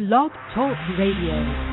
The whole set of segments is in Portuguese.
Blog Talk Radio.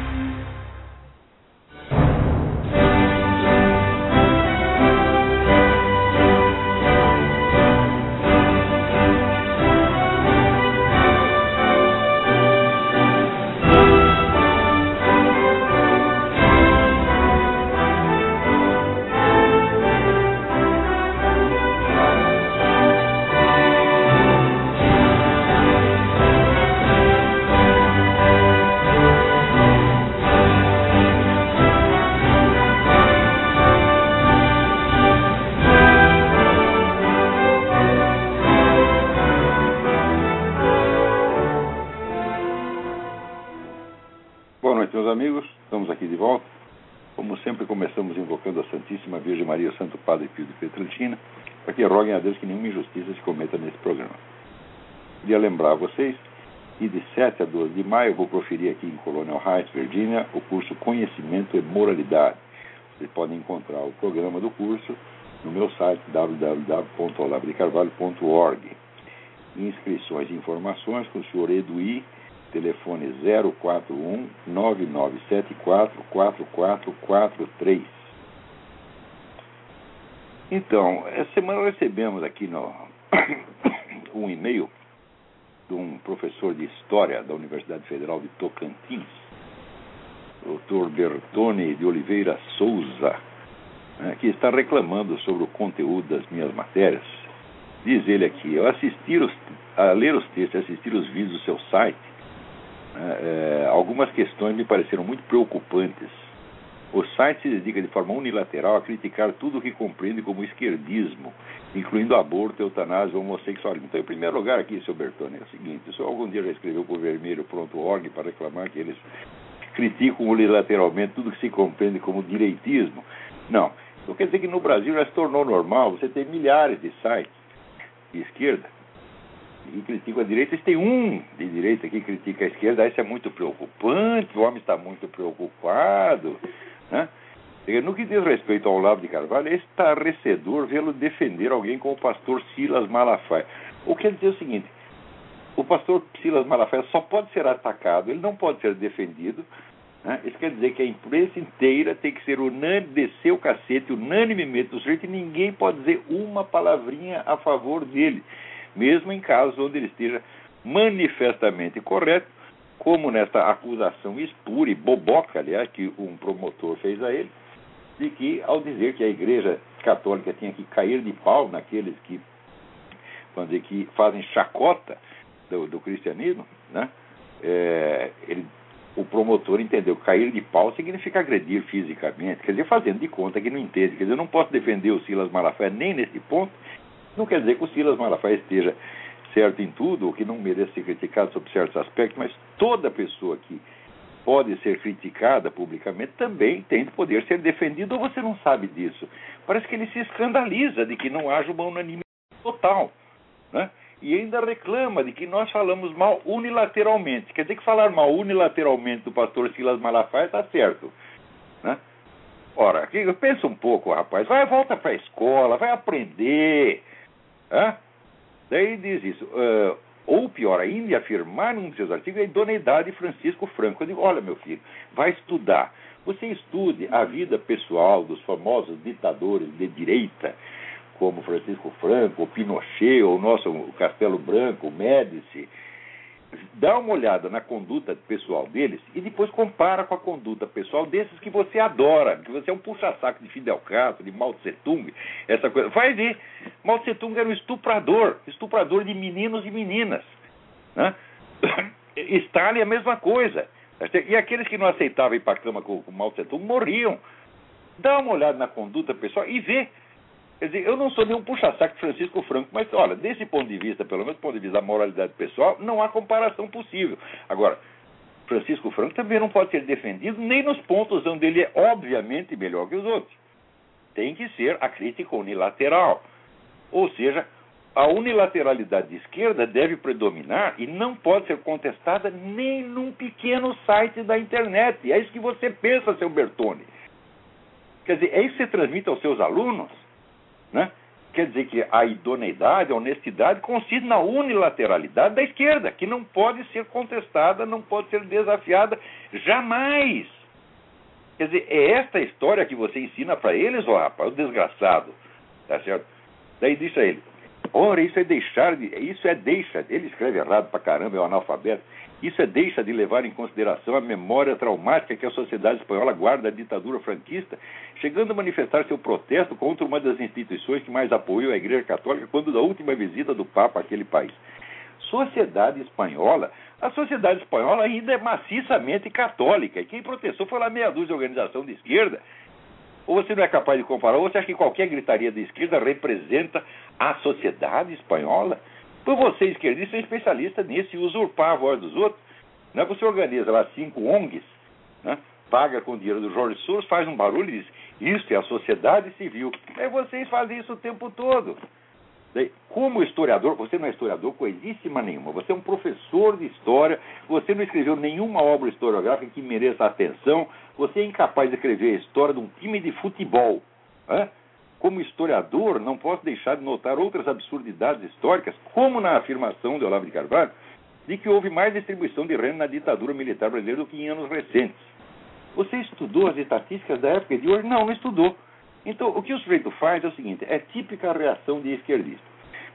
Lembrar a vocês que de 7 a 12 de maio eu vou proferir aqui em Colonial Heights, Virgínia, o curso Conhecimento e Moralidade. Vocês podem encontrar o programa do curso no meu site www.olabricarvalho.org. Inscrições e informações com o senhor Eduí, telefone 041 9974 4443. Então, essa semana recebemos aqui no, um e-mail de um professor de História da Universidade Federal de Tocantins, Dr. Bertone de Oliveira Souza, né, que está reclamando sobre o conteúdo das minhas matérias. Diz ele aqui, ao assistir os, a ler os textos, assistir os vídeos do seu site, é, algumas questões me pareceram muito preocupantes. O site se dedica de forma unilateral a criticar tudo o que compreende como esquerdismo, incluindo aborto, eutanásia homossexualismo. Então, em primeiro lugar, aqui, seu Bertone, é o seguinte: senhor algum dia já escreveu para o vermelho.org para reclamar que eles criticam unilateralmente tudo que se compreende como direitismo? Não. Então, quer dizer que no Brasil já se tornou normal você ter milhares de sites de esquerda que criticam a direita, eles têm um de direita que critica a esquerda, isso é muito preocupante, o homem está muito preocupado. Né? No que diz respeito ao Olavo de Carvalho, é estarrecedor vê-lo defender alguém como o pastor Silas Malafaia. O que quer dizer o seguinte: o pastor Silas Malafaia só pode ser atacado, ele não pode ser defendido. Né? Isso quer dizer que a imprensa inteira tem que ser unânime, descer o cacete unanimemente do sujeito e ninguém pode dizer uma palavrinha a favor dele mesmo em casos onde ele esteja manifestamente correto, como nesta acusação espúria e boboca, aliás, que um promotor fez a ele, de que, ao dizer que a Igreja Católica tinha que cair de pau naqueles que, vamos dizer, que fazem chacota do, do cristianismo, né? É, ele, o promotor entendeu cair de pau significa agredir fisicamente, quer dizer, fazendo de conta que não entende. Quer dizer, eu não posso defender o Silas Malafaia nem nesse ponto, não quer dizer que o Silas Malafaia esteja certo em tudo, ou que não merece ser criticado sobre certos aspectos, mas toda pessoa que pode ser criticada publicamente também tem de poder ser defendido, ou você não sabe disso. Parece que ele se escandaliza de que não haja uma unanimidade total. Né? E ainda reclama de que nós falamos mal unilateralmente. Quer dizer que falar mal unilateralmente do pastor Silas Malafaia está certo. Né? Ora, pensa um pouco, rapaz. Vai, volta para a escola, vai aprender. Hã? Daí diz isso. Uh, ou pior ainda, afirmar num dos seus artigos a idoneidade de Francisco Franco. Eu digo, olha, meu filho, vai estudar. Você estude a vida pessoal dos famosos ditadores de direita, como Francisco Franco, Pinochet, o nosso Castelo Branco, Médici, dá uma olhada na conduta pessoal deles e depois compara com a conduta pessoal desses que você adora, que você é um puxa-saco de Fidel Castro, de Mao Tse Tung, essa coisa. Vai ver, Mao Tse Tung era um estuprador, estuprador de meninos e meninas. Né? Stalin é a mesma coisa. E aqueles que não aceitavam ir para a cama com, com Mao Tse Tung morriam. Dá uma olhada na conduta pessoal e vê Quer dizer, eu não sou nenhum puxa-saco de Francisco Franco, mas olha, desse ponto de vista, pelo menos do ponto de vista da moralidade pessoal, não há comparação possível. Agora, Francisco Franco também não pode ser defendido nem nos pontos onde ele é obviamente melhor que os outros. Tem que ser a crítica unilateral. Ou seja, a unilateralidade de esquerda deve predominar e não pode ser contestada nem num pequeno site da internet. É isso que você pensa, seu Bertone. Quer dizer, é isso que você transmite aos seus alunos? Né? quer dizer que a idoneidade, a honestidade consiste na unilateralidade da esquerda, que não pode ser contestada, não pode ser desafiada jamais. Quer dizer, é esta história que você ensina para eles, ó rapaz, o desgraçado. Tá certo? Daí disse a ele, ora, isso é deixar de. Isso é deixa. Ele escreve errado pra caramba, é um analfabeto. Isso é deixa de levar em consideração a memória traumática que a sociedade espanhola guarda da ditadura franquista, chegando a manifestar seu protesto contra uma das instituições que mais apoiou a Igreja Católica quando da última visita do Papa àquele país. Sociedade espanhola, a sociedade espanhola ainda é maciçamente católica, e quem protestou foi lá meia dúzia de organização de esquerda. Ou você não é capaz de comparar, ou você acha que qualquer gritaria de esquerda representa a sociedade espanhola? Por você, esquerdista, é especialista nisso e usurpar a voz dos outros. Não é que você organiza lá cinco ONGs, né? paga com dinheiro do Jorge Soros, faz um barulho e diz: Isso é a sociedade civil. Aí vocês fazem isso o tempo todo. Como historiador, você não é historiador coisíssima nenhuma, você é um professor de história, você não escreveu nenhuma obra historiográfica que mereça atenção, você é incapaz de escrever a história de um time de futebol. Né? Como historiador, não posso deixar de notar outras absurdidades históricas, como na afirmação de Olavo de Carvalho, de que houve mais distribuição de renda na ditadura militar brasileira do que em anos recentes. Você estudou as estatísticas da época de hoje? Não, não estudou. Então, o que o sujeito faz é o seguinte: é típica reação de esquerdista.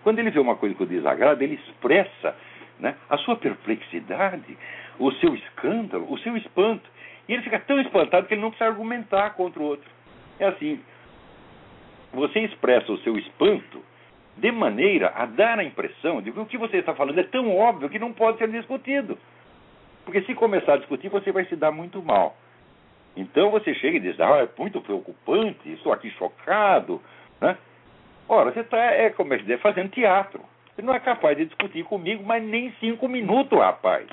Quando ele vê uma coisa que o desagrada, ele expressa né, a sua perplexidade, o seu escândalo, o seu espanto. E ele fica tão espantado que ele não precisa argumentar contra o outro. É assim: você expressa o seu espanto de maneira a dar a impressão de que o que você está falando é tão óbvio que não pode ser discutido. Porque se começar a discutir, você vai se dar muito mal. Então você chega e diz, ah, é muito preocupante, estou aqui chocado. Né? Ora, você está, é, como é que fazendo teatro. Você não é capaz de discutir comigo, mas nem cinco minutos, rapaz.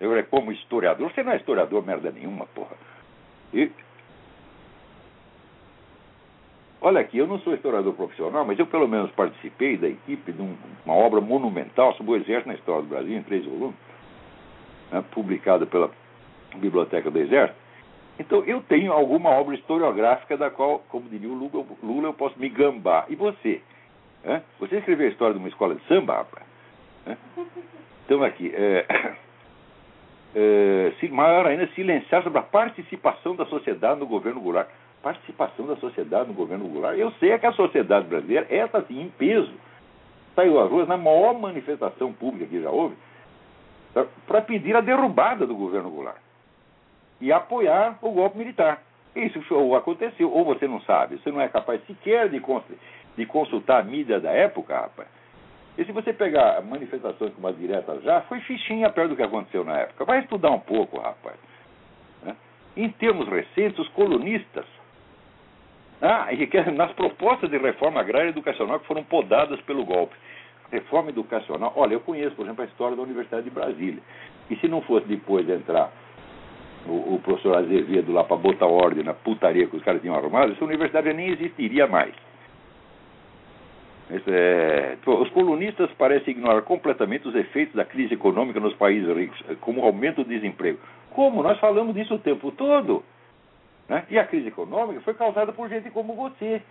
Eu, como historiador, você não é historiador merda nenhuma, porra. E, Olha aqui, eu não sou historiador profissional, mas eu pelo menos participei da equipe de um, uma obra monumental sobre o Exército na História do Brasil, em três volumes, né, publicada pela Biblioteca do Exército. Então, eu tenho alguma obra historiográfica da qual, como diria o Lula, Lula eu posso me gambar. E você? Né? Você escreveu a história de uma escola de samba, rapaz? Né? Então, aqui, é, é, maior ainda, silenciar sobre a participação da sociedade no governo Goulart participação da sociedade no governo Goulart. Eu sei que a sociedade brasileira, essa sim, em peso, saiu às ruas na maior manifestação pública que já houve, para pedir a derrubada do governo Goulart e apoiar o golpe militar. Isso aconteceu, ou você não sabe, você não é capaz sequer de, de consultar a mídia da época, rapaz. E se você pegar manifestações como as diretas já, foi fichinha perto do que aconteceu na época. Vai estudar um pouco, rapaz. Né? Em termos recentes, os colunistas ah, e nas propostas de reforma agrária e educacional que foram podadas pelo golpe. Reforma educacional, olha, eu conheço, por exemplo, a história da Universidade de Brasília. E se não fosse depois de entrar o, o professor Azevedo lá para botar ordem na putaria que os caras tinham arrumado, essa universidade nem existiria mais. É, os colunistas parecem ignorar completamente os efeitos da crise econômica nos países ricos, como aumento do desemprego. Como? Nós falamos disso o tempo todo. Né? E a crise econômica foi causada por gente como você.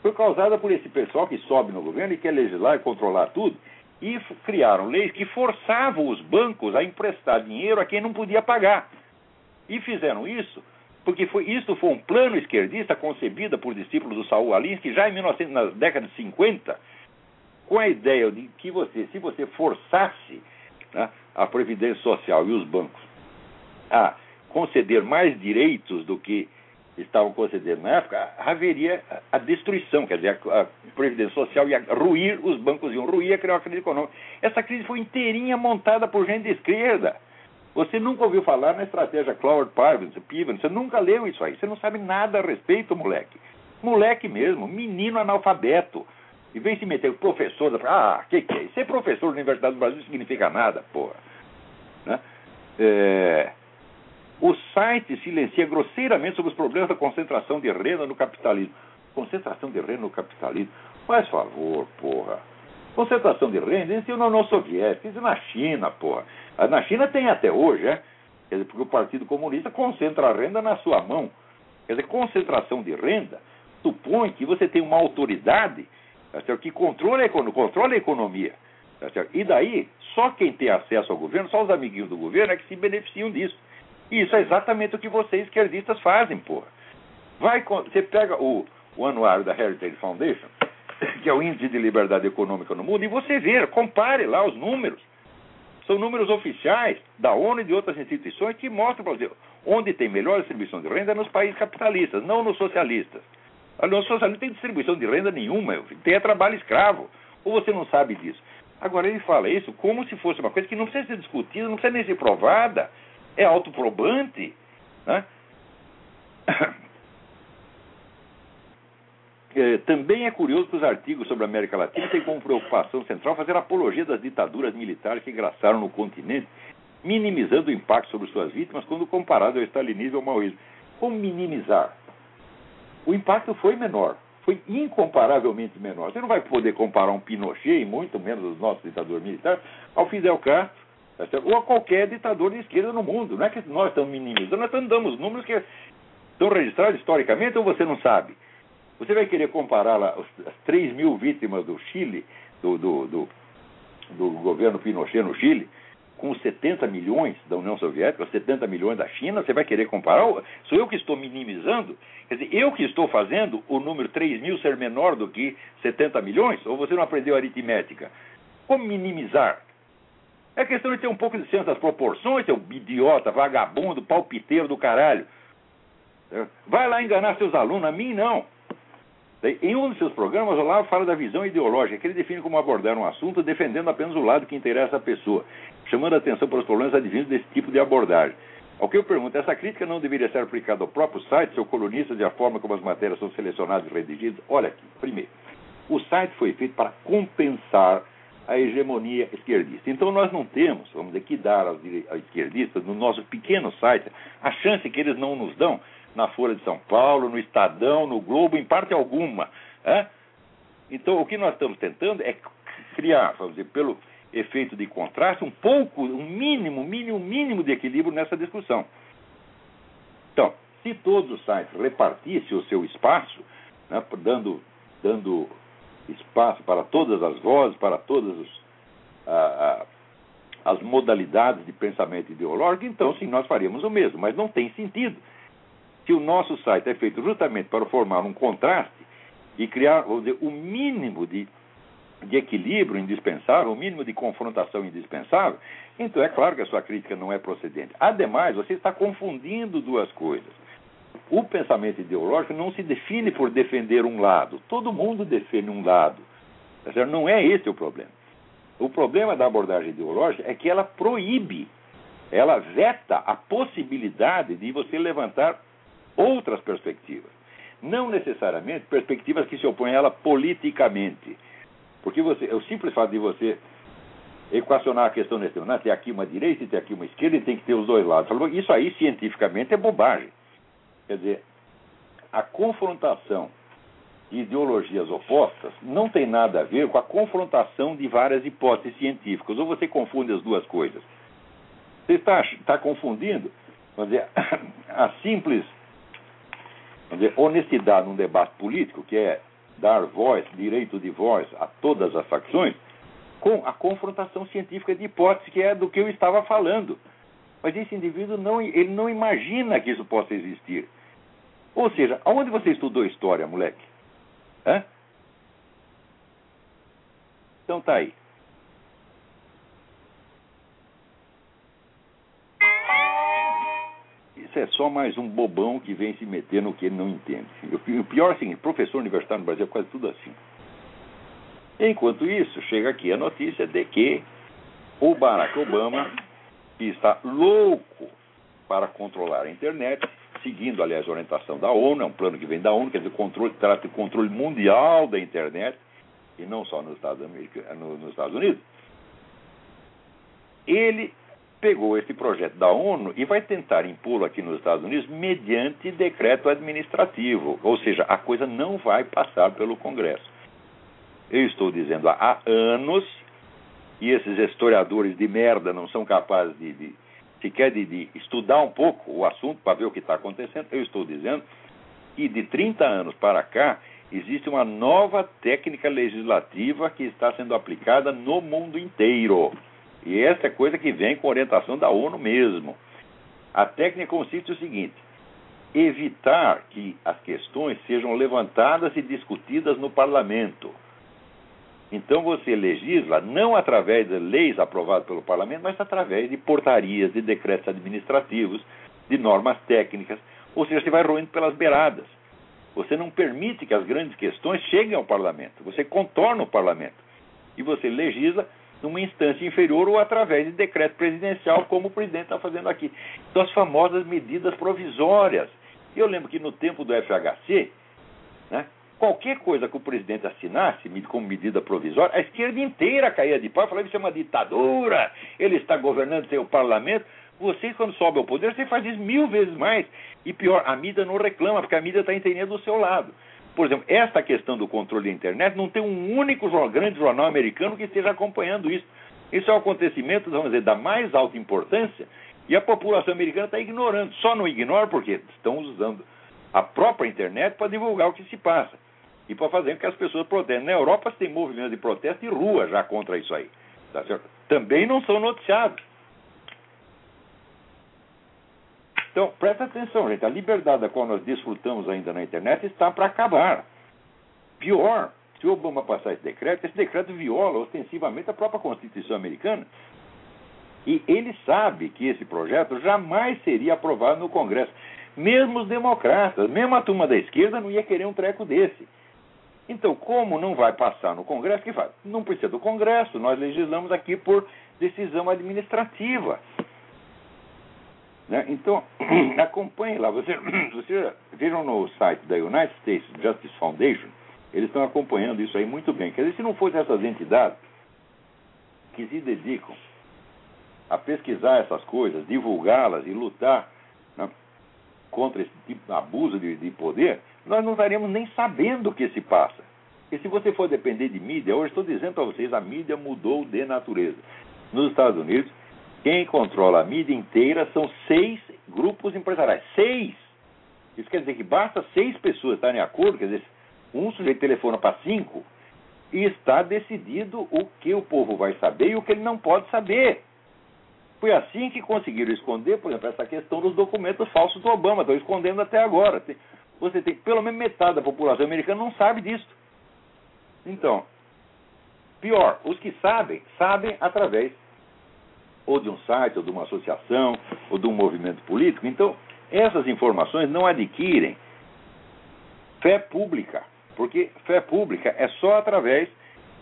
Foi causada por esse pessoal que sobe no governo e quer legislar e controlar tudo. E criaram leis que forçavam os bancos a emprestar dinheiro a quem não podia pagar. E fizeram isso porque foi, isso foi um plano esquerdista concebido por discípulos do Saul Alinsky já em 1900, nas décadas de 50, com a ideia de que você, se você forçasse né, a Previdência Social e os bancos a conceder mais direitos do que estavam concedendo na época, haveria a destruição, quer dizer, a Previdência Social ia ruir, os bancos iam ruir, ia criar uma crise econômica. Essa crise foi inteirinha montada por gente de esquerda. Você nunca ouviu falar na estratégia Pivens, Pivens, você nunca leu isso aí, você não sabe nada a respeito, moleque. Moleque mesmo, menino analfabeto. E vem se meter professor, ah, que que é? Ser professor da Universidade do Brasil não significa nada, porra. Né? É... O site silencia grosseiramente sobre os problemas da concentração de renda no capitalismo. Concentração de renda no capitalismo? Faz favor, porra. Concentração de renda isso na União Soviética, isso na China, porra. Ah, na China tem até hoje, é? Quer dizer, porque o Partido Comunista concentra a renda na sua mão. Quer dizer, concentração de renda supõe que você tem uma autoridade tá que controla a, controla a economia. Tá? E daí, só quem tem acesso ao governo, só os amiguinhos do governo é que se beneficiam disso. Isso é exatamente o que vocês esquerdistas fazem, porra. Vai, você pega o, o anuário da Heritage Foundation, que é o índice de liberdade econômica no mundo, e você vê, compare lá os números. São números oficiais da ONU e de outras instituições que mostram, por exemplo, onde tem melhor distribuição de renda nos países capitalistas, não nos socialistas. No socialismo não tem distribuição de renda nenhuma, tem é trabalho escravo. Ou você não sabe disso? Agora, ele fala isso como se fosse uma coisa que não precisa ser discutida, não precisa nem ser provada, é autoprobante. Né? É, também é curioso que os artigos sobre a América Latina têm como preocupação central fazer apologia das ditaduras militares que graçaram no continente, minimizando o impacto sobre suas vítimas quando comparado ao stalinismo e ao maoísmo. Como minimizar? O impacto foi menor, foi incomparavelmente menor. Você não vai poder comparar um Pinochet, e muito menos os nossos ditadores militares, ao Fidel Castro, ou a qualquer ditador de esquerda no mundo. Não é que nós estamos minimizando, nós estamos dando os números que estão registrados historicamente ou você não sabe. Você vai querer comparar lá as 3 mil vítimas do Chile, do, do, do, do governo Pinochet no Chile, com os 70 milhões da União Soviética, os 70 milhões da China, você vai querer comparar? Sou eu que estou minimizando? Quer dizer, eu que estou fazendo o número 3 mil ser menor do que 70 milhões? Ou você não aprendeu aritmética? Como minimizar? É questão de ter um pouco de senso das proporções, seu idiota, vagabundo, palpiteiro do caralho. Vai lá enganar seus alunos, a mim não. Em um dos seus programas, Olavo fala da visão ideológica, que ele define como abordar um assunto defendendo apenas o lado que interessa à pessoa, chamando a atenção para os problemas advindos desse tipo de abordagem. Ao que eu pergunto, essa crítica não deveria ser aplicada ao próprio site, seu colunista, e à forma como as matérias são selecionadas e redigidas? Olha aqui, primeiro, o site foi feito para compensar a hegemonia esquerdista. Então nós não temos, vamos dizer, que dar aos esquerdistas, no nosso pequeno site, a chance que eles não nos dão na Folha de São Paulo, no Estadão, no Globo, em parte alguma. É? Então, o que nós estamos tentando é criar, vamos dizer, pelo efeito de contraste, um pouco, um mínimo, mínimo, mínimo de equilíbrio nessa discussão. Então, se todos os sites repartissem o seu espaço, né, dando, dando espaço para todas as vozes, para todas os, as modalidades de pensamento ideológico, então sim, nós faríamos o mesmo, mas não tem sentido que o nosso site é feito justamente para formar um contraste e criar dizer, o mínimo de, de equilíbrio indispensável, o mínimo de confrontação indispensável, então é claro que a sua crítica não é procedente. Ademais, você está confundindo duas coisas. O pensamento ideológico não se define por defender um lado. Todo mundo defende um lado. Tá não é esse o problema. O problema da abordagem ideológica é que ela proíbe, ela veta a possibilidade de você levantar outras perspectivas. Não necessariamente perspectivas que se opõem a ela politicamente. Porque você, o simples fato de você equacionar a questão nesse não, tem aqui uma direita e tem aqui uma esquerda e tem que ter os dois lados. Isso aí, cientificamente, é bobagem. Quer dizer, a confrontação de ideologias opostas não tem nada a ver com a confrontação de várias hipóteses científicas. Ou você confunde as duas coisas. Você está, está confundindo dizer, a simples dizer, honestidade num debate político, que é dar voz, direito de voz a todas as facções, com a confrontação científica de hipótese, que é do que eu estava falando. Mas esse indivíduo não, ele não imagina que isso possa existir. Ou seja, aonde você estudou história, moleque? Hã? Então tá aí. Isso é só mais um bobão que vem se meter no que ele não entende. O pior é seguinte, professor universitário no Brasil é quase tudo assim. Enquanto isso, chega aqui a notícia de que o Barack Obama, que está louco para controlar a internet, seguindo, aliás, a orientação da ONU, é um plano que vem da ONU, quer dizer, controle, trata de controle mundial da internet, e não só nos Estados Unidos, nos Estados Unidos ele pegou esse projeto da ONU e vai tentar impô-lo aqui nos Estados Unidos mediante decreto administrativo. Ou seja, a coisa não vai passar pelo Congresso. Eu estou dizendo há anos, e esses historiadores de merda não são capazes de, de sequer de, de estudar um pouco o assunto para ver o que está acontecendo, eu estou dizendo que de 30 anos para cá existe uma nova técnica legislativa que está sendo aplicada no mundo inteiro. E essa é coisa que vem com orientação da ONU mesmo. A técnica consiste no seguinte: evitar que as questões sejam levantadas e discutidas no parlamento. Então você legisla não através de leis aprovadas pelo parlamento, mas através de portarias, de decretos administrativos, de normas técnicas. Ou seja, você vai roendo pelas beiradas. Você não permite que as grandes questões cheguem ao parlamento. Você contorna o parlamento. E você legisla numa instância inferior ou através de decreto presidencial, como o presidente está fazendo aqui. Então, as famosas medidas provisórias. Eu lembro que no tempo do FHC, né, qualquer coisa que o presidente assinasse como medida provisória, a esquerda inteira caía de pau, falava isso é uma ditadura, ele está governando sem o parlamento. Você, quando sobe ao poder, você faz isso mil vezes mais. E pior, a mídia não reclama, porque a mídia está entendendo do seu lado. Por exemplo, esta questão do controle da internet não tem um único grande jornal americano que esteja acompanhando isso. Isso é um acontecimento, vamos dizer, da mais alta importância e a população americana está ignorando. Só não ignora porque estão usando a própria internet para divulgar o que se passa e para fazer com que as pessoas protestem. Na Europa tem movimentos de protesto e rua já contra isso aí. Tá Também não são noticiados. Então, presta atenção, gente. A liberdade da qual nós desfrutamos ainda na internet está para acabar. Pior, se o Obama passar esse decreto, esse decreto viola ostensivamente a própria Constituição americana. E ele sabe que esse projeto jamais seria aprovado no Congresso. Mesmo os democratas, mesmo a turma da esquerda não ia querer um treco desse. Então, como não vai passar no Congresso, que faz? Não precisa do Congresso, nós legislamos aqui por decisão administrativa. Né? Então, acompanhe lá. Você, você viram no site da United States Justice Foundation, eles estão acompanhando isso aí muito bem. Quer dizer, se não fossem essas entidades que se dedicam a pesquisar essas coisas, divulgá-las e lutar né, contra esse tipo de abuso de, de poder, nós não estaríamos nem sabendo o que se passa. E se você for depender de mídia, hoje estou dizendo para vocês, a mídia mudou de natureza. Nos Estados Unidos, quem controla a mídia inteira são seis grupos empresariais. Seis! Isso quer dizer que basta seis pessoas estarem em acordo, quer dizer, um sujeito telefona para cinco, e está decidido o que o povo vai saber e o que ele não pode saber. Foi assim que conseguiram esconder, por exemplo, essa questão dos documentos falsos do Obama. Estão escondendo até agora. Você tem pelo menos metade da população americana não sabe disso. Então, pior, os que sabem, sabem através ou de um site, ou de uma associação, ou de um movimento político. Então, essas informações não adquirem fé pública, porque fé pública é só através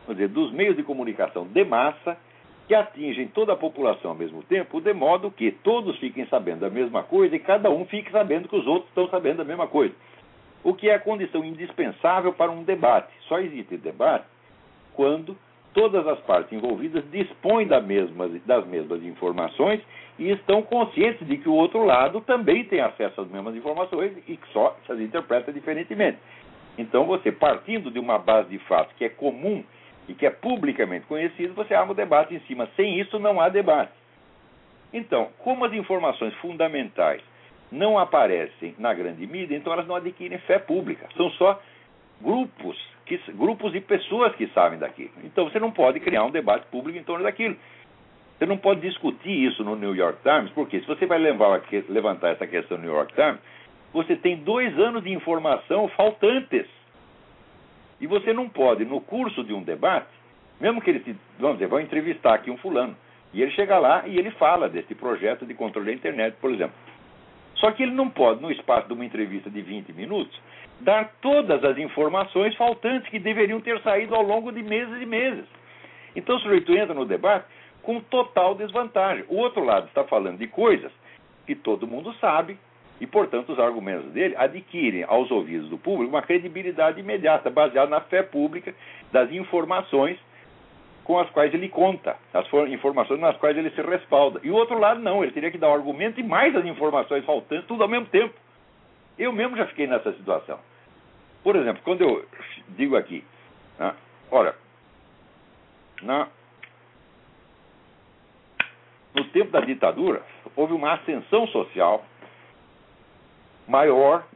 dizer, dos meios de comunicação de massa que atingem toda a população ao mesmo tempo, de modo que todos fiquem sabendo a mesma coisa e cada um fique sabendo que os outros estão sabendo a mesma coisa. O que é a condição indispensável para um debate. Só existe debate quando todas as partes envolvidas dispõem das mesmas, das mesmas informações e estão conscientes de que o outro lado também tem acesso às mesmas informações e que só as interpreta diferentemente. Então, você, partindo de uma base de fatos que é comum e que é publicamente conhecido, você arma o debate em cima. Sem isso, não há debate. Então, como as informações fundamentais não aparecem na grande mídia, então elas não adquirem fé pública. São só grupos que, grupos de pessoas que sabem daquilo. Então você não pode criar um debate público em torno daquilo. Você não pode discutir isso no New York Times, porque se você vai levar, levantar essa questão no New York Times, você tem dois anos de informação faltantes. E você não pode, no curso de um debate, mesmo que ele, se, vamos dizer, vai entrevistar aqui um fulano, e ele chega lá e ele fala desse projeto de controle da internet, por exemplo. Só que ele não pode, no espaço de uma entrevista de 20 minutos, dar todas as informações faltantes que deveriam ter saído ao longo de meses e meses. Então o sujeito entra no debate com total desvantagem. O outro lado está falando de coisas que todo mundo sabe e, portanto, os argumentos dele adquirem aos ouvidos do público uma credibilidade imediata, baseada na fé pública das informações com as quais ele conta, as informações nas quais ele se respalda. E o outro lado não, ele teria que dar o um argumento e mais as informações faltantes, tudo ao mesmo tempo. Eu mesmo já fiquei nessa situação. Por exemplo, quando eu digo aqui, né, olha, na, no tempo da ditadura, houve uma ascensão social maior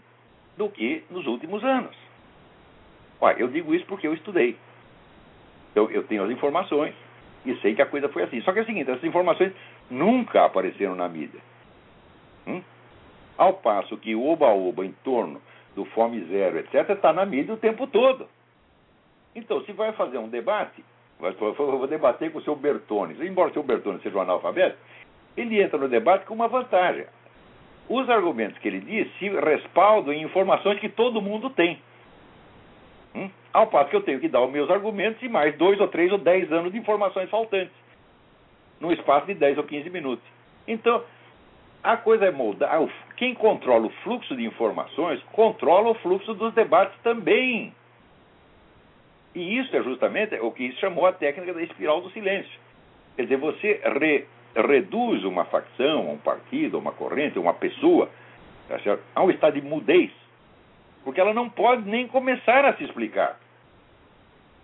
do que nos últimos anos. Olha, eu digo isso porque eu estudei. Eu, eu tenho as informações e sei que a coisa foi assim. Só que é o seguinte, essas informações nunca apareceram na mídia. Hum? Ao passo que o oba-oba em torno do Fome Zero, etc., está na mídia o tempo todo. Então, se vai fazer um debate, eu vou debater com o seu Bertone. Embora o seu Bertone seja um analfabeto, ele entra no debate com uma vantagem. Os argumentos que ele diz se respaldam em informações que todo mundo tem. Hum? Ao passo que eu tenho que dar os meus argumentos e mais dois ou três ou dez anos de informações faltantes. Num espaço de 10 ou 15 minutos. Então, a coisa é moldar. Quem controla o fluxo de informações controla o fluxo dos debates também. E isso é justamente o que chamou a técnica da espiral do silêncio. Quer dizer, você re, reduz uma facção, um partido, uma corrente, uma pessoa tá a um estado de mudez. Porque ela não pode nem começar a se explicar.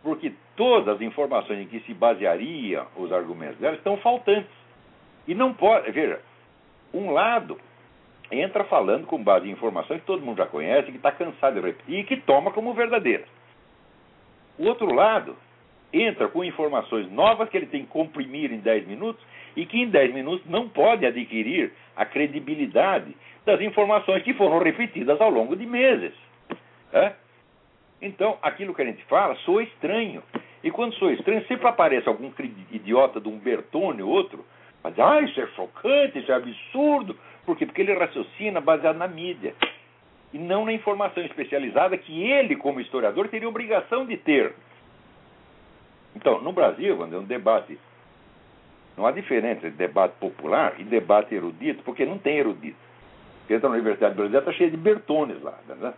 Porque todas as informações em que se baseariam os argumentos dela estão faltantes. E não pode. Veja, um lado entra falando com base em informações que todo mundo já conhece, que está cansado de repetir e que toma como verdadeiras. O outro lado entra com informações novas que ele tem que comprimir em 10 minutos e que em 10 minutos não pode adquirir a credibilidade das informações que foram repetidas ao longo de meses. É? Então, aquilo que a gente fala soa estranho. E quando soa estranho, sempre aparece algum idiota de um Bertone ou outro, mas ah, isso é chocante, isso é absurdo. Por quê? Porque ele raciocina baseado na mídia e não na informação especializada que ele, como historiador, teria obrigação de ter. Então, no Brasil, quando é um debate, não há diferença entre debate popular e debate erudito, porque não tem erudito. Você entra na Universidade Brasileira, está cheia de Bertones lá. Né?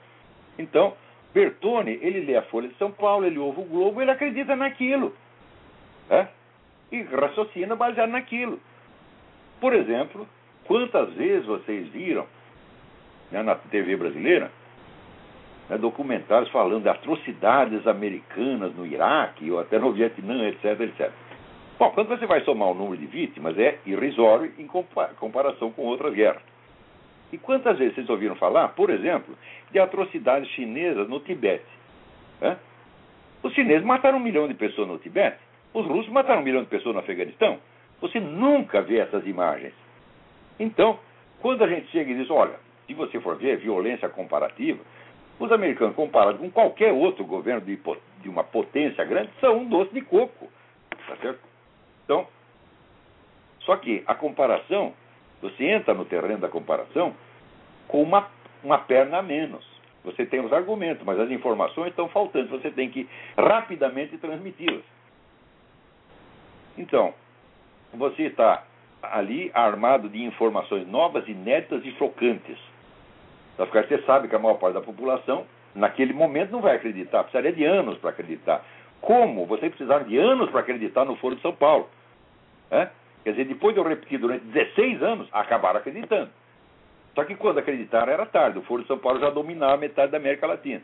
Então, Bertone, ele lê a Folha de São Paulo, ele ouve o Globo, ele acredita naquilo. Né? E raciocina baseado naquilo. Por exemplo, quantas vezes vocês viram né, na TV brasileira, né, documentários falando de atrocidades americanas no Iraque ou até no Vietnã, etc, etc. Bom, quando você vai somar o número de vítimas, é irrisório em comparação com outras guerras. E quantas vezes vocês ouviram falar, por exemplo, de atrocidades chinesas no Tibete? Né? Os chineses mataram um milhão de pessoas no Tibete, os russos mataram um milhão de pessoas no Afeganistão. Você nunca vê essas imagens. Então, quando a gente chega e diz, olha, se você for ver violência comparativa, os americanos, comparados com qualquer outro governo de, de uma potência grande, são um doce de coco. Tá certo? Então, só que a comparação, você entra no terreno da comparação com uma, uma perna a menos. Você tem os argumentos, mas as informações estão faltando. Você tem que rapidamente transmiti-las. Então, você está ali armado de informações novas, inéditas e chocantes. Então, você sabe que a maior parte da população, naquele momento, não vai acreditar. Precisaria de anos para acreditar. Como? Você precisaram de anos para acreditar no Foro de São Paulo. Quer dizer, depois de eu repetir durante 16 anos, acabaram acreditando. Só que quando acreditaram era tarde. O Foro de São Paulo já dominava metade da América Latina.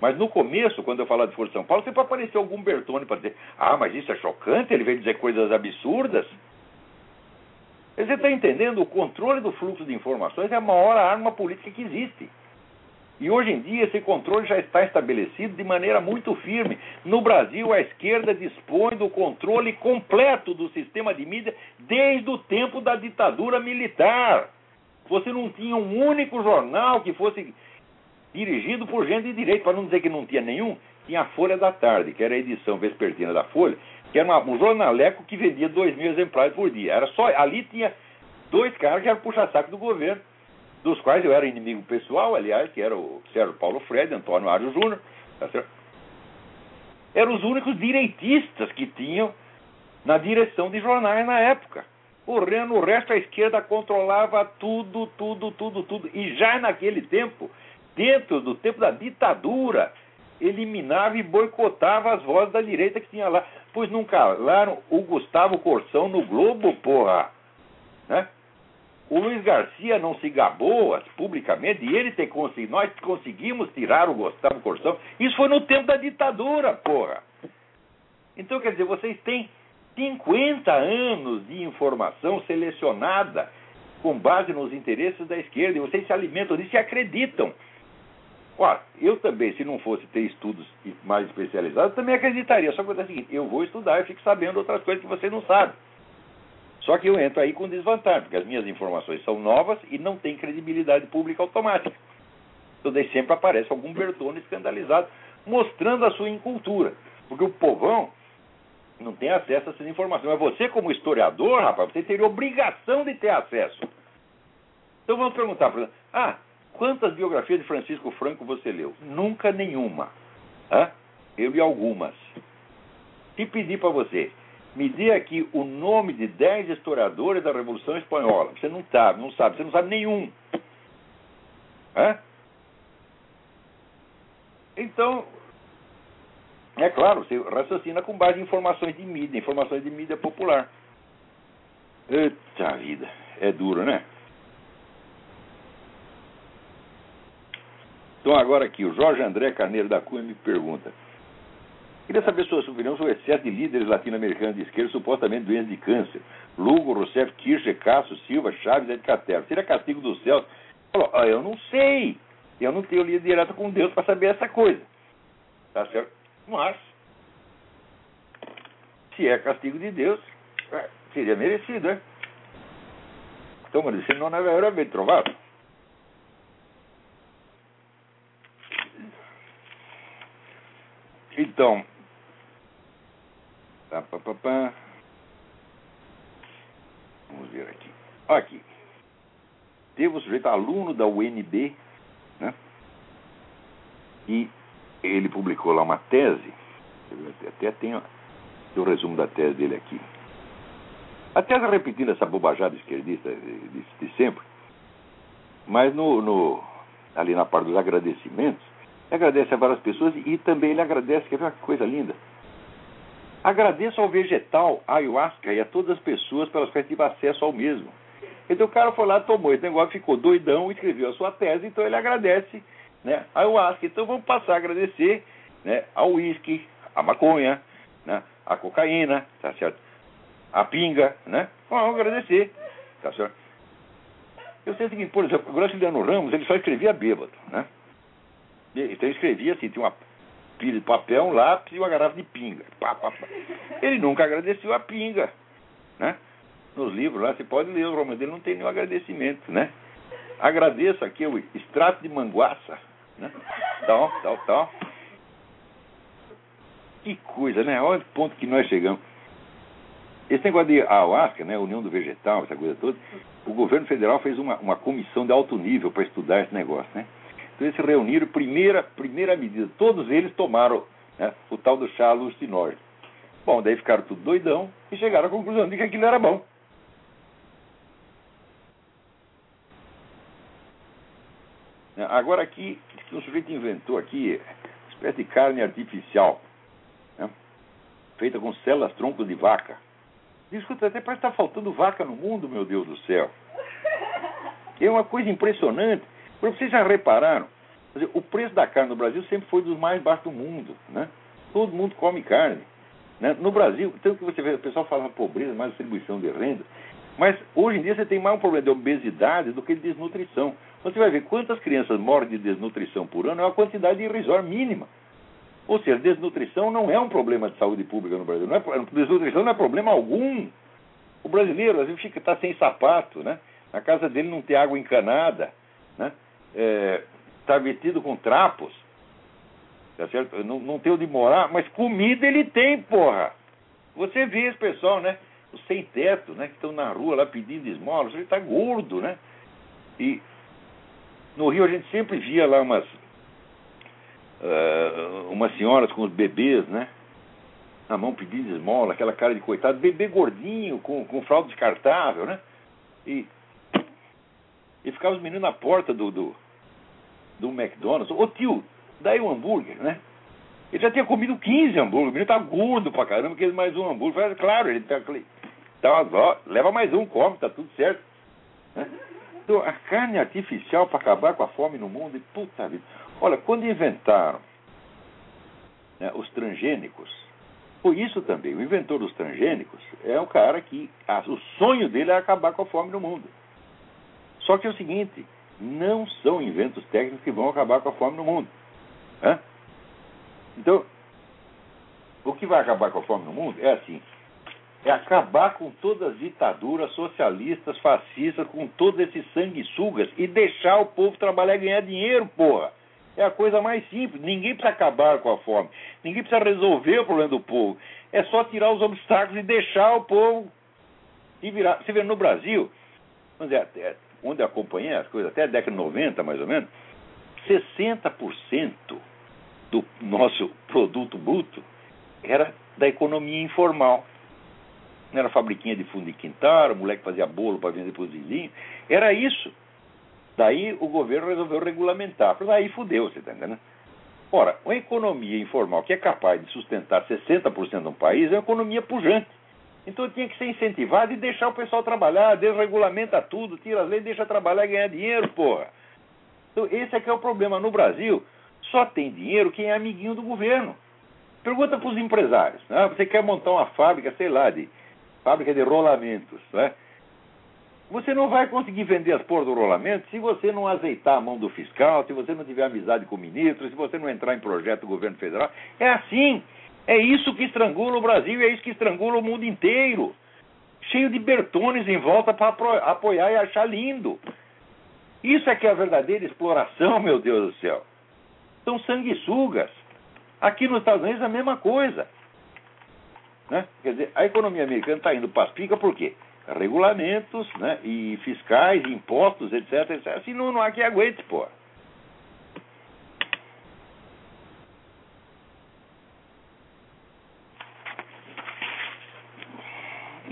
Mas no começo, quando eu falava de Foro de São Paulo, sempre apareceu algum Bertone para dizer: ah, mas isso é chocante, ele veio dizer coisas absurdas. Você está entendendo? O controle do fluxo de informações é a maior arma política que existe. E hoje em dia esse controle já está estabelecido de maneira muito firme. No Brasil, a esquerda dispõe do controle completo do sistema de mídia desde o tempo da ditadura militar. Você não tinha um único jornal que fosse dirigido por gente de direito, para não dizer que não tinha nenhum. Tinha a Folha da Tarde, que era a edição vespertina da Folha, que era um jornaleco que vendia dois mil exemplares por dia. Era só ali tinha dois caras que eram puxa-saco do governo, dos quais eu era inimigo pessoal, aliás, que era o Sérgio Paulo Fred, Antônio Ário Júnior, tá? Eram os únicos direitistas que tinham na direção de jornais na época. O, no resto a esquerda controlava tudo, tudo, tudo, tudo. E já naquele tempo, dentro do tempo da ditadura, eliminava e boicotava as vozes da direita que tinha lá. Pois não calaram o Gustavo Corsão no Globo, porra. Né? O Luiz Garcia não se gabou publicamente e ele ter conseguido. Nós conseguimos tirar o Gustavo Corsão. Isso foi no tempo da ditadura, porra. Então, quer dizer, vocês têm 50 anos de informação selecionada com base nos interesses da esquerda e vocês se alimentam disso e acreditam. Ora, eu também, se não fosse ter estudos mais especializados, também acreditaria. Só que é o seguinte, eu vou estudar e fico sabendo outras coisas que você não sabe. Só que eu entro aí com desvantagem, porque as minhas informações são novas e não tem credibilidade pública automática. Então sempre aparece algum Bertone escandalizado, mostrando a sua incultura. Porque o povão não tem acesso a essas informações. Mas você, como historiador, rapaz, você teria obrigação de ter acesso. Então vamos perguntar para ah, quantas biografias de Francisco Franco você leu? Nunca nenhuma. Hã? Eu li algumas. Se pedir para você, me dê aqui o nome de 10 historiadores da Revolução Espanhola. Você não sabe, não sabe, você não sabe nenhum. Hã? Então, é claro, você raciocina com base em informações de mídia, informações de mídia popular. Eita vida, é duro, né? Então agora aqui, o Jorge André Carneiro da Cunha me pergunta. Queria saber sua opinião sobre o excesso de líderes latino-americanos de esquerda supostamente doentes de câncer. Lugo, Rousseff, Kircher, Cássio, Silva, Chaves, Ed Catero. Seria castigo dos céus? Falou, ah, eu não sei. Eu não tenho lido direto com Deus para saber essa coisa. Tá certo? Mas, se é castigo de Deus, é, seria merecido, né? Então, mas se não era bem trovado. Então, pá, pá, pá, pá. vamos ver aqui. Aqui. Teve o sujeito aluno da UNB, né? E ele publicou lá uma tese, até tem o resumo da tese dele aqui. A tese repetindo essa bobajada esquerdista de, de sempre, mas no, no, ali na parte dos agradecimentos, ele agradece a várias pessoas e também ele agradece, quer ver uma coisa linda? Agradeço ao vegetal, à ayahuasca e a todas as pessoas pelas quais tive acesso ao mesmo. Então o cara foi lá, tomou esse negócio, ficou doidão, escreveu a sua tese, então ele agradece né, a ayahuasca. Então vamos passar a agradecer né, ao uísque, a maconha, né, a cocaína, tá certo? A pinga, né? Vamos agradecer, tá certo? Eu sei o seguinte, por exemplo, o Graciliano Ramos, ele só escrevia bêbado, né? Então ele escrevia assim, tinha uma pilha de papel, um lápis e uma garrafa de pinga. Pá, pá, pá. Ele nunca agradeceu a pinga, né? Nos livros lá, você pode ler, o romano dele não tem nenhum agradecimento, né? Agradeço aqui o extrato de manguaça, né? Tal, tal, tal. Que coisa, né? Olha o ponto que nós chegamos. Esse negócio de ayahuasca, né, União do Vegetal, essa coisa toda, o governo federal fez uma, uma comissão de alto nível para estudar esse negócio, né? Então eles se reuniram, primeira, primeira medida, todos eles tomaram né, o tal do chá alucinógeno. Bom, daí ficaram tudo doidão e chegaram à conclusão de que aquilo era bom. Né, agora aqui, um sujeito inventou aqui, uma espécie de carne artificial, né, feita com células troncos de vaca. Escuta, até parece que está faltando vaca no mundo, meu Deus do céu. É uma coisa impressionante. Vocês já repararam? Dizer, o preço da carne no Brasil sempre foi dos mais baixos do mundo. Né? Todo mundo come carne. Né? No Brasil, tanto que você vê o pessoal falando pobreza, mais distribuição de renda. Mas hoje em dia você tem mais um problema de obesidade do que de desnutrição. Você vai ver quantas crianças morrem de desnutrição por ano, é uma quantidade irrisória mínima. Ou seja, desnutrição não é um problema de saúde pública no Brasil. Não é, desnutrição não é problema algum. O brasileiro, às vezes, fica tá sem sapato, né? Na casa dele não tem água encanada, né? Está é, vestido com trapos, tá certo? Não, não tem onde morar, mas comida ele tem, porra. Você vê esse pessoal, né? Os sem teto, né? Que estão na rua lá pedindo esmola, ele está gordo, né? E no Rio a gente sempre via lá umas uh, umas senhoras com os bebês, né? Na mão pedindo esmola, aquela cara de coitado, bebê gordinho, com, com fralda descartável, né? E, e ficava os meninos na porta do, do, do McDonald's. Ô tio, daí um hambúrguer, né? Ele já tinha comido 15 hambúrguer, o menino tá gordo pra caramba, quer mais um hambúrguer. Falei, claro, ele tá, tá, ó, leva mais um, come, tá tudo certo. Né? Então, a carne artificial para acabar com a fome no mundo, e puta vida. Olha, quando inventaram né, os transgênicos, foi isso também. O inventor dos transgênicos é um cara que a, o sonho dele é acabar com a fome no mundo. Só que é o seguinte, não são inventos técnicos que vão acabar com a fome no mundo. Né? Então, o que vai acabar com a fome no mundo é assim: é acabar com todas as ditaduras socialistas, fascistas, com todos esses sanguessugas e deixar o povo trabalhar e ganhar dinheiro, porra. É a coisa mais simples. Ninguém precisa acabar com a fome. Ninguém precisa resolver o problema do povo. É só tirar os obstáculos e deixar o povo e virar. Você vê, no Brasil, onde, é, onde eu acompanhei as coisas, até a década de 90, mais ou menos, 60% do nosso produto bruto era da economia informal. Não era fabriquinha de fundo de quintal, o moleque fazia bolo para vender para os vizinhos. Era isso. Daí o governo resolveu regulamentar. Aí fudeu, você está entendendo? Ora, uma economia informal que é capaz de sustentar 60% de um país é uma economia pujante. Então tinha que ser incentivado e deixar o pessoal trabalhar, desregulamenta tudo, tira as leis, deixa trabalhar e ganhar dinheiro, porra. Então esse é que é o problema. No Brasil, só tem dinheiro quem é amiguinho do governo. Pergunta para os empresários. Né? Você quer montar uma fábrica, sei lá, de fábrica de rolamentos, né? Você não vai conseguir vender as porras do rolamento se você não azeitar a mão do fiscal, se você não tiver amizade com o ministro, se você não entrar em projeto do governo federal. É assim. É isso que estrangula o Brasil e é isso que estrangula o mundo inteiro. Cheio de bertones em volta para apoiar e achar lindo. Isso é que é a verdadeira exploração, meu Deus do céu. São sanguessugas. Aqui nos Estados Unidos é a mesma coisa. Né? Quer dizer, a economia americana está indo para as picas por quê? regulamentos né, e fiscais, impostos, etc, etc. Assim não, há que aguente, pô.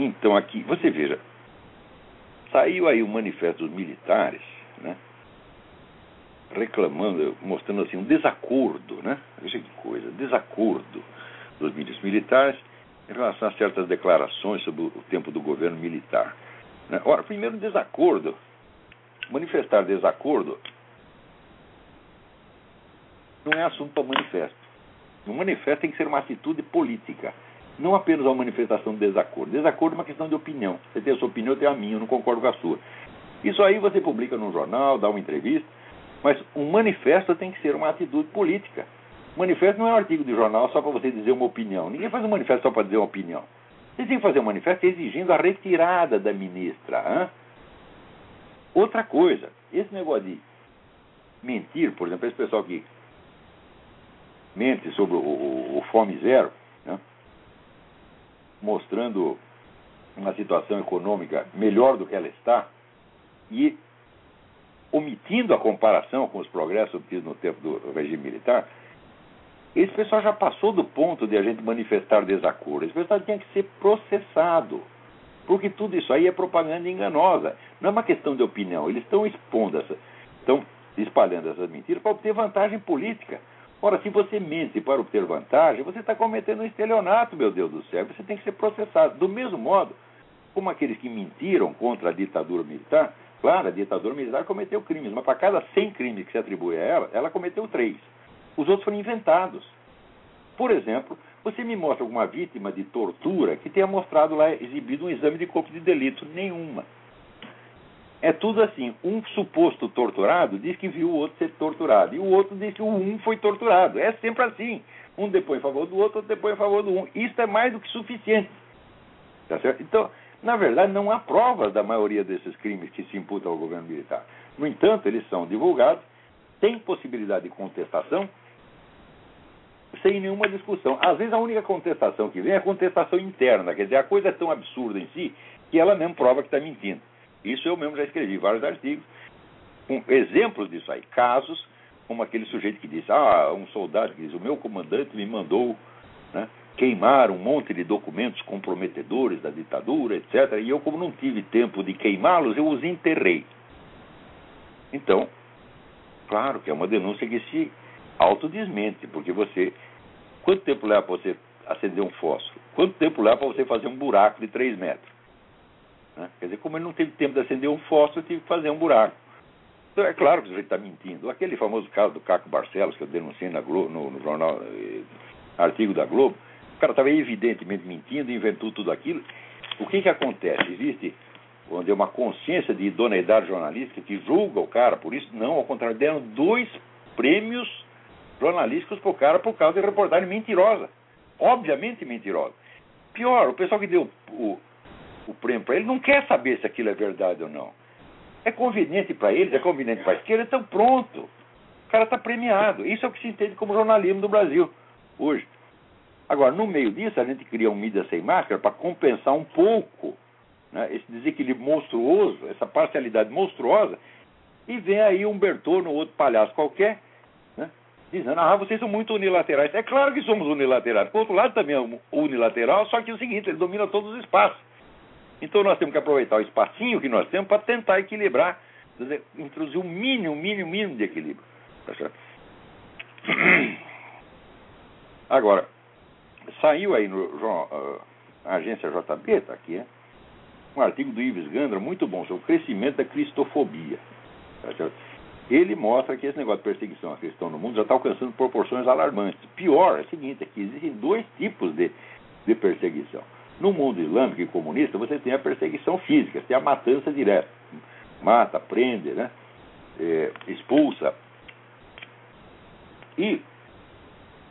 Então aqui, você veja, saiu aí o manifesto dos militares, né? Reclamando, mostrando assim um desacordo, né? Veja que coisa, desacordo dos militares em relação a certas declarações sobre o tempo do governo militar. Né? Ora, primeiro, desacordo. Manifestar desacordo não é assunto para manifesto. Um manifesto tem que ser uma atitude política, não apenas uma manifestação de desacordo. Desacordo é uma questão de opinião. Você tem a sua opinião, eu tenho a minha, eu não concordo com a sua. Isso aí você publica num jornal, dá uma entrevista, mas um manifesto tem que ser uma atitude política. Manifesto não é um artigo de jornal só para você dizer uma opinião. Ninguém faz um manifesto só para dizer uma opinião. Você tem que fazer um manifesto exigindo a retirada da ministra. Hein? Outra coisa, esse negócio de mentir, por exemplo, esse pessoal que mente sobre o, o, o Fome Zero, né? Mostrando uma situação econômica melhor do que ela está e omitindo a comparação com os progressos obtidos no tempo do regime militar, esse pessoal já passou do ponto de a gente manifestar desacordo. Esse pessoal tinha que ser processado. Porque tudo isso aí é propaganda enganosa. Não é uma questão de opinião. Eles estão expondo essa, estão espalhando essas mentiras para obter vantagem política. Ora, se você mente para obter vantagem, você está cometendo um estelionato, meu Deus do céu. Você tem que ser processado. Do mesmo modo como aqueles que mentiram contra a ditadura militar. Claro, a ditadura militar cometeu crimes, mas para cada 100 crimes que se atribui a ela, ela cometeu três. Os outros foram inventados. Por exemplo, você me mostra alguma vítima de tortura que tenha mostrado lá, exibido um exame de corpo de delito? Nenhuma. É tudo assim. Um suposto torturado diz que viu o outro ser torturado. E o outro diz que o um foi torturado. É sempre assim. Um depois em favor do outro, outro depois em favor do um. Isso é mais do que suficiente. Tá certo? Então, na verdade, não há provas da maioria desses crimes que se imputam ao governo militar. No entanto, eles são divulgados, têm possibilidade de contestação sem nenhuma discussão. Às vezes a única contestação que vem é a contestação interna, quer dizer, a coisa é tão absurda em si que ela mesmo prova que está mentindo. Isso eu mesmo já escrevi vários artigos com exemplos disso aí, casos como aquele sujeito que disse, ah, um soldado que diz, o meu comandante me mandou né, queimar um monte de documentos comprometedores da ditadura, etc. E eu, como não tive tempo de queimá-los, eu os enterrei. Então, claro que é uma denúncia que se autodesmente, porque você. Quanto tempo leva para você acender um fósforo? Quanto tempo leva para você fazer um buraco de 3 metros? Né? Quer dizer, como ele não teve tempo de acender um fósforo, tive que fazer um buraco. Então, é claro que o sujeito está mentindo. Aquele famoso caso do Caco Barcelos, que eu denunciei Globo, no, no jornal, eh, artigo da Globo, o cara estava evidentemente mentindo, inventou tudo aquilo. O que, que acontece? Existe onde é uma consciência de idoneidade jornalística que julga o cara por isso. Não, ao contrário, deram dois prêmios jornalísticos para o cara por causa de reportagem mentirosa. Obviamente mentirosa. Pior, o pessoal que deu o, o prêmio para ele não quer saber se aquilo é verdade ou não. É conveniente para eles, é conveniente para a esquerda, então pronto. O cara está premiado. Isso é o que se entende como jornalismo do Brasil hoje. Agora, no meio disso, a gente cria um mídia sem máscara para compensar um pouco né, esse desequilíbrio monstruoso, essa parcialidade monstruosa, e vem aí um Bertone ou outro palhaço qualquer, né, dizendo, ah, vocês são muito unilaterais. É claro que somos unilaterais. Por outro lado, também é unilateral, só que é o seguinte, ele domina todos os espaços. Então nós temos que aproveitar o espacinho que nós temos para tentar equilibrar, dizer, introduzir um mínimo, mínimo, mínimo de equilíbrio. Tá? Agora, saiu aí no uh, agência JB, está aqui, é? um artigo do Ives Gandra muito bom sobre o crescimento da cristofobia. Tá Ele mostra que esse negócio de perseguição a cristão no mundo já está alcançando proporções alarmantes. Pior é o seguinte, é que existem dois tipos de, de perseguição. No mundo islâmico e comunista, você tem a perseguição física, tem a matança direta. Mata, prende, né? É, expulsa. E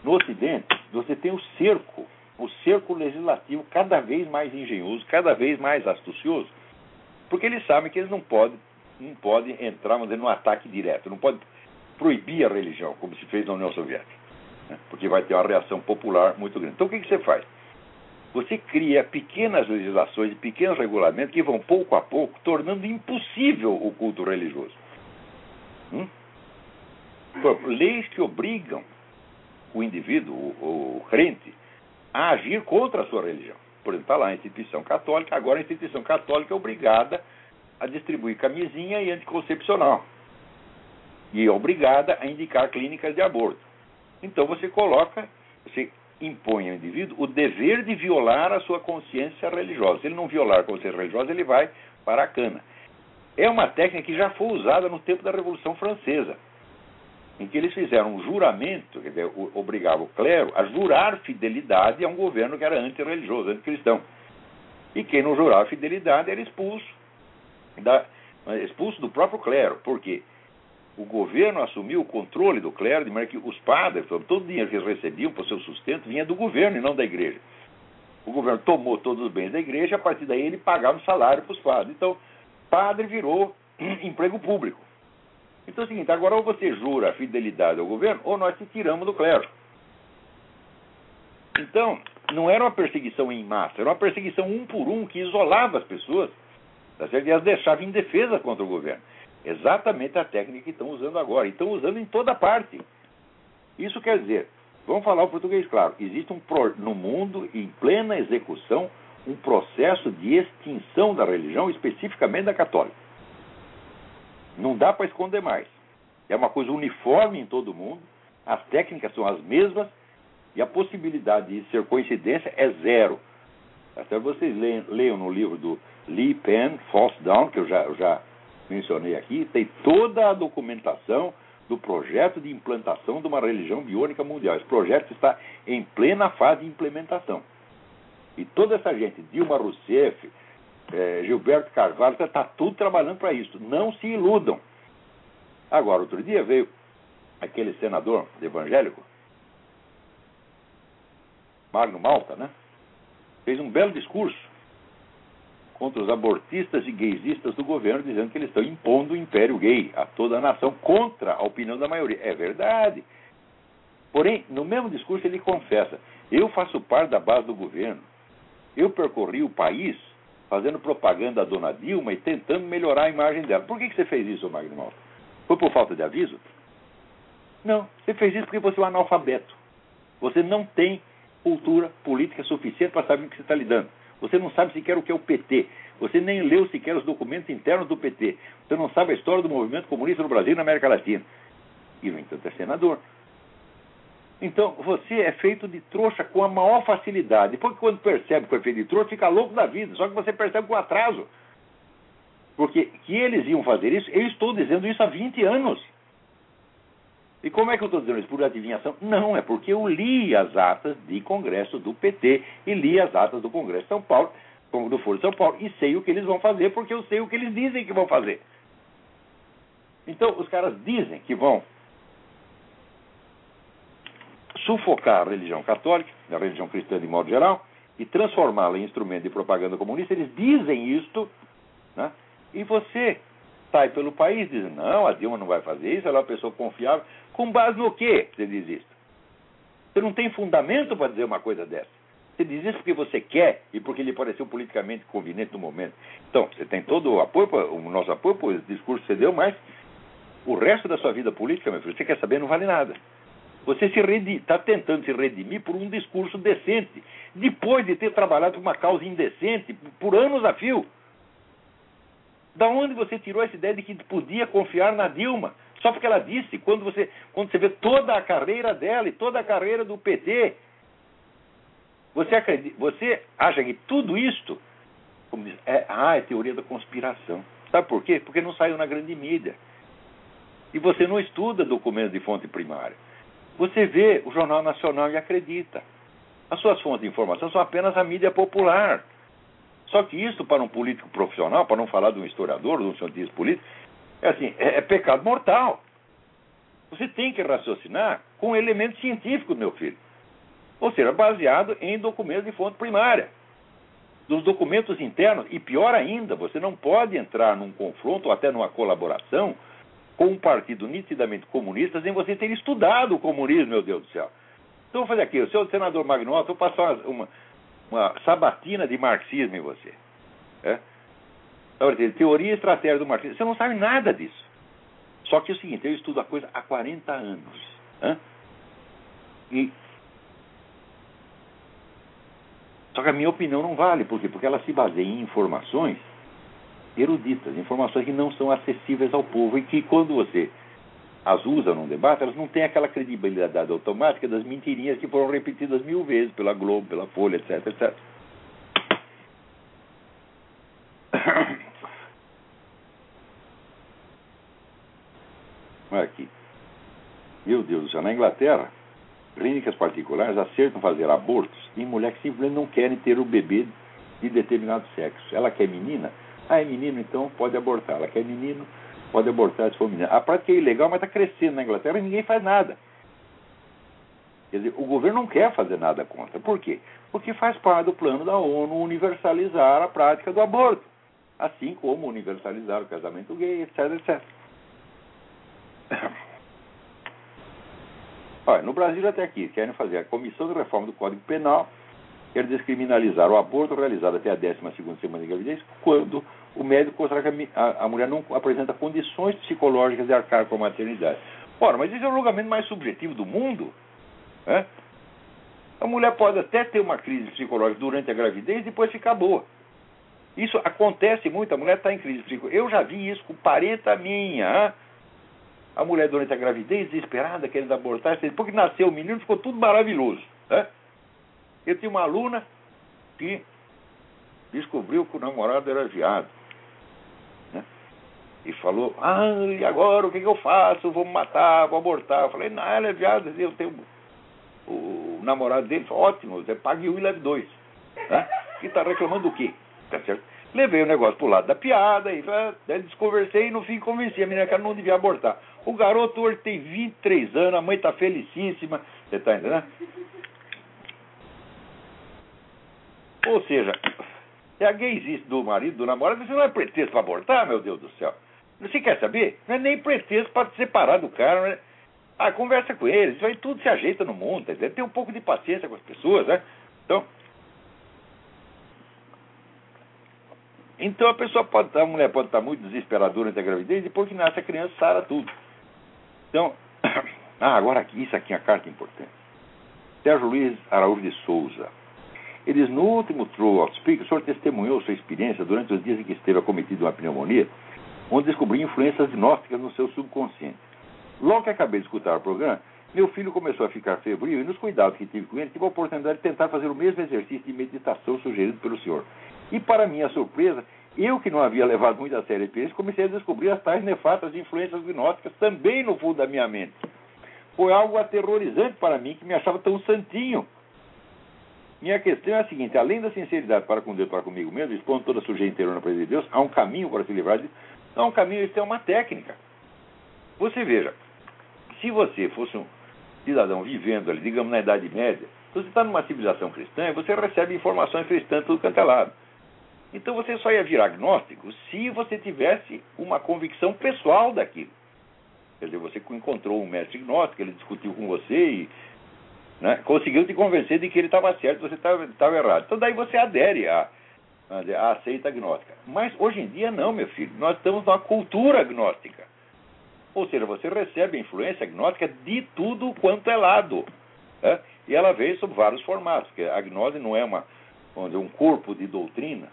no Ocidente, você tem o cerco o cerco legislativo cada vez mais engenhoso, cada vez mais astucioso, porque eles sabem que eles não podem, não podem entrar dizer, no ataque direto, não podem proibir a religião, como se fez na União Soviética, né? porque vai ter uma reação popular muito grande. Então o que, que você faz? Você cria pequenas legislações e pequenos regulamentos que vão pouco a pouco tornando impossível o culto religioso. Hum? Leis que obrigam o indivíduo, o, o crente, a agir contra a sua religião. Por exemplo, está lá a instituição católica, agora a instituição católica é obrigada a distribuir camisinha e anticoncepcional. E é obrigada a indicar clínicas de aborto. Então você coloca, você impõe ao indivíduo o dever de violar a sua consciência religiosa. Se ele não violar a consciência religiosa, ele vai para a cana. É uma técnica que já foi usada no tempo da Revolução Francesa em que eles fizeram um juramento, dizer, obrigava o clero a jurar fidelidade a um governo que era antirreligioso, anticristão. E quem não jurava fidelidade era expulso, da, expulso do próprio clero. Por quê? O governo assumiu o controle do clero, de maneira que os padres, todo o dinheiro que eles recebiam para o seu sustento vinha do governo e não da igreja. O governo tomou todos os bens da igreja, a partir daí ele pagava o salário para os padres. Então, padre virou emprego público. Então é o seguinte, agora ou você jura a fidelidade ao governo, ou nós te tiramos do clero. Então, não era uma perseguição em massa, era uma perseguição um por um que isolava as pessoas tá certo? e as deixava indefesas contra o governo. Exatamente a técnica que estão usando agora. E estão usando em toda parte. Isso quer dizer, vamos falar o português claro, existe um no mundo, em plena execução, um processo de extinção da religião, especificamente da católica. Não dá para esconder mais. É uma coisa uniforme em todo mundo, as técnicas são as mesmas e a possibilidade de ser coincidência é zero. Até vocês leiam, leiam no livro do Lee Penn, False Down, que eu já, eu já mencionei aqui, tem toda a documentação do projeto de implantação de uma religião biônica mundial. Esse projeto está em plena fase de implementação. E toda essa gente, Dilma Rousseff, é, Gilberto Carvalho, está tudo trabalhando para isso. Não se iludam. Agora, outro dia veio aquele senador evangélico, Magno Malta, né? Fez um belo discurso contra os abortistas e gaysistas do governo, dizendo que eles estão impondo o império gay a toda a nação contra a opinião da maioria. É verdade. Porém, no mesmo discurso ele confessa: eu faço parte da base do governo. Eu percorri o país fazendo propaganda à dona Dilma e tentando melhorar a imagem dela. Por que, que você fez isso, Magno Malta? Foi por falta de aviso? Não, você fez isso porque você é um analfabeto. Você não tem cultura política suficiente para saber o que você está lidando. Você não sabe sequer o que é o PT. Você nem leu sequer os documentos internos do PT. Você não sabe a história do movimento comunista no Brasil e na América Latina. E, no entanto, é senador. Então, você é feito de trouxa com a maior facilidade. Depois, quando percebe que foi feito de trouxa, fica louco da vida. Só que você percebe com atraso. Porque que eles iam fazer isso, eu estou dizendo isso há 20 anos. E como é que eu estou dizendo isso? Por adivinhação? Não, é porque eu li as atas de congresso do PT e li as atas do Congresso de São Paulo do Foro de São Paulo e sei o que eles vão fazer porque eu sei o que eles dizem que vão fazer. Então, os caras dizem que vão sufocar a religião católica, a religião cristã de modo geral, e transformá-la em instrumento de propaganda comunista. Eles dizem isto, né? e você sai pelo país dizendo: não, a Dilma não vai fazer isso, ela é uma pessoa confiável. Com base no quê você diz isso? Você não tem fundamento para dizer uma coisa dessa. Você diz isso porque você quer e porque lhe pareceu politicamente conveniente no momento. Então, você tem todo o apoio, o nosso apoio esse discurso que você deu, mas o resto da sua vida política, meu filho, você quer saber, não vale nada. Você está tentando se redimir por um discurso decente, depois de ter trabalhado por uma causa indecente por anos a fio. Da onde você tirou essa ideia de que podia confiar na Dilma? Só porque ela disse, quando você, quando você vê toda a carreira dela e toda a carreira do PT, você, acredita, você acha que tudo isto como diz, é, ah, é teoria da conspiração. Sabe por quê? Porque não saiu na grande mídia. E você não estuda documentos de fonte primária. Você vê o Jornal Nacional e acredita. As suas fontes de informação são apenas a mídia popular. Só que isso, para um político profissional, para não falar de um historiador, de um cientista político, é assim, é, é pecado mortal. Você tem que raciocinar com elementos científicos, meu filho. Ou seja, baseado em documentos de fonte primária. Dos documentos internos, e pior ainda, você não pode entrar num confronto ou até numa colaboração com um partido nitidamente comunista sem você ter estudado o comunismo, meu Deus do céu. Então, vou fazer aqui, o senhor senador Magnota, vou passar uma, uma, uma sabatina de marxismo em você. É? Teoria e estratégia do marxismo. Você não sabe nada disso. Só que é o seguinte, eu estudo a coisa há 40 anos. É? E só que a minha opinião não vale, por quê? Porque ela se baseia em informações eruditas, informações que não são acessíveis ao povo e que quando você as usa num debate, elas não têm aquela credibilidade automática das mentirinhas que foram repetidas mil vezes pela Globo, pela Folha, etc, etc. Olha aqui. Meu Deus do céu, na Inglaterra, clínicas particulares acertam fazer abortos em mulheres que simplesmente não querem ter o bebê de determinado sexo. Ela quer menina, ah, é menino, então pode abortar. Ela quer menino, pode abortar se for menino. A prática é ilegal, mas está crescendo na Inglaterra e ninguém faz nada. Quer dizer, o governo não quer fazer nada contra. Por quê? Porque faz parte do plano da ONU universalizar a prática do aborto. Assim como universalizar o casamento gay, etc, etc. Olha, no Brasil até aqui, querem fazer a Comissão de Reforma do Código Penal quer descriminalizar o aborto realizado até a 12 semana de gravidez, quando o médico considera que a, a, mulher não apresenta condições psicológicas de arcar com a maternidade. Ora, mas isso é o julgamento mais subjetivo do mundo. Né? A mulher pode até ter uma crise psicológica durante a gravidez e depois ficar boa. Isso acontece muito, a mulher está em crise psicológica. Eu já vi isso com parenta minha. A mulher durante a gravidez, desesperada, querendo abortar, porque nasceu o menino, ficou tudo maravilhoso. Né? Eu tinha uma aluna que descobriu que o namorado era viado. Né? E falou, ah, e agora o que, que eu faço? Vou matar, vou abortar. Eu falei, não, ela é viado, eu tenho. O namorado dele falou, ótimo, você pague um e leve dois. Né? E está reclamando do quê? Tá certo? Levei o negócio pro lado da piada e né, desconversei e no fim convenci a menina que ela não devia abortar. O garoto hoje tem 23 anos, a mãe está felicíssima, você está entendendo? Ou seja, é a gaysista do marido, do namorado, você não é pretexto para abortar, meu Deus do céu. Você quer saber? Não é nem pretexto para se separar do cara, né? Ah, conversa com eles, isso aí tudo se ajeita no mundo, tá Tem um pouco de paciência com as pessoas, né? Então. Então a pessoa pode estar, a mulher pode estar muito desesperada durante a gravidez depois que nasce a criança sara tudo. Então, ah, agora isso aqui é uma carta importante. Sérgio Luiz Araújo de Souza. Eles, no último True of Speak, o senhor testemunhou sua experiência durante os dias em que esteve acometido uma pneumonia, onde descobri influências gnósticas no seu subconsciente. Logo que acabei de escutar o programa, meu filho começou a ficar febril e nos cuidados que tive com ele, tive a oportunidade de tentar fazer o mesmo exercício de meditação sugerido pelo senhor. E, para minha surpresa, eu que não havia levado muito a sério a experiência, comecei a descobrir as tais nefastas influências gnósticas também no fundo da minha mente. Foi algo aterrorizante para mim, que me achava tão santinho Minha questão é a seguinte: além da sinceridade para com Deus, para comigo mesmo, expondo toda a sujeira inteira na presença de Deus, há um caminho para se livrar disso. Há um caminho, isso é uma técnica. Você veja, se você fosse um cidadão vivendo ali, digamos, na Idade Média, você está numa civilização cristã e você recebe informações cristãs tudo quanto é lado. Então você só ia virar agnóstico se você tivesse uma convicção pessoal daquilo. Quer dizer, você encontrou um mestre gnóstico, ele discutiu com você e né? Conseguiu te convencer de que ele estava certo, você estava errado. Então daí você adere à, à seita agnóstica. Mas hoje em dia não, meu filho. Nós estamos numa cultura agnóstica. Ou seja, você recebe a influência agnóstica de tudo quanto é lado. Né? E ela veio sob vários formatos, porque a gnose não é uma, dizer, um corpo de doutrina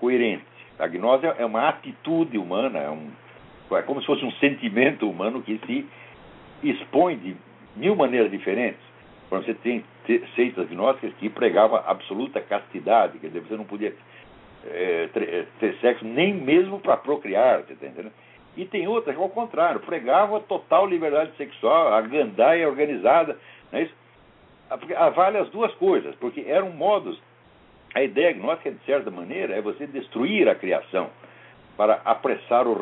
coerente. A gnose é uma atitude humana, é, um, é como se fosse um sentimento humano que se expõe de mil maneiras diferentes. Você tem seitas gnósticas que pregavam absoluta castidade, quer dizer, você não podia é, ter sexo nem mesmo para procriar, você está entendendo? E tem outras que, ao contrário, pregavam total liberdade sexual, a gandaia organizada, não é isso? Vale as duas coisas, porque eram modos. A ideia gnóstica, de certa maneira, é você destruir a criação para apressar o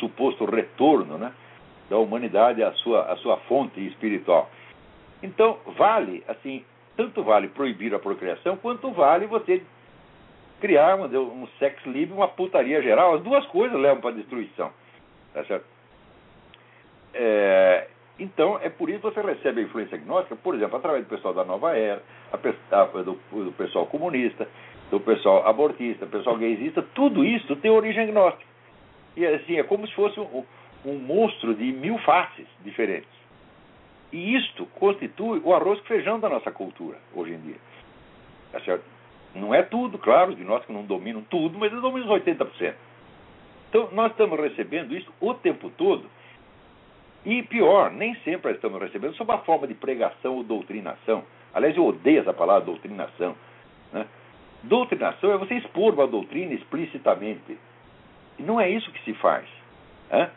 suposto retorno né, da humanidade à sua, à sua fonte espiritual. Então, vale, assim, tanto vale proibir a procriação, quanto vale você criar um sex livre, uma putaria geral. As duas coisas levam para a destruição. Tá certo? É, então, é por isso que você recebe a influência gnóstica, por exemplo, através do pessoal da nova era, do, do, pessoal comunista, do pessoal abortista, do pessoal gaysista, tudo isso tem origem gnóstica. E assim, é como se fosse um, um monstro de mil faces diferentes. E isto constitui o arroz com feijão da nossa cultura, hoje em dia. Tá certo? Não é tudo, claro, os gnósticos não dominam tudo, mas eles dominam os 80%. Então, nós estamos recebendo isso o tempo todo. E pior, nem sempre estamos recebendo sob a forma de pregação ou doutrinação. Aliás, eu odeio essa palavra doutrinação. Né? Doutrinação é você expor uma doutrina explicitamente. E não é isso que se faz. Né?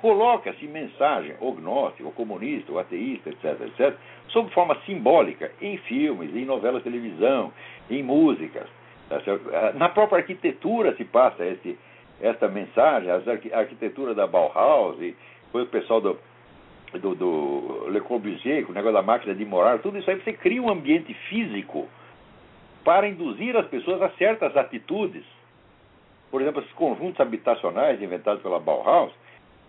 coloca-se mensagem, ou gnóstico, ou comunista, ou ateísta, etc., etc., sob forma simbólica, em filmes, em novelas de televisão, em músicas. Tá ah, Na própria arquitetura se passa esse, essa mensagem, a arquitetura da Bauhaus, e foi o pessoal do, do, do Le Corbusier, o negócio da máquina de morar, tudo isso aí você cria um ambiente físico para induzir as pessoas a certas atitudes. Por exemplo, esses conjuntos habitacionais inventados pela Bauhaus,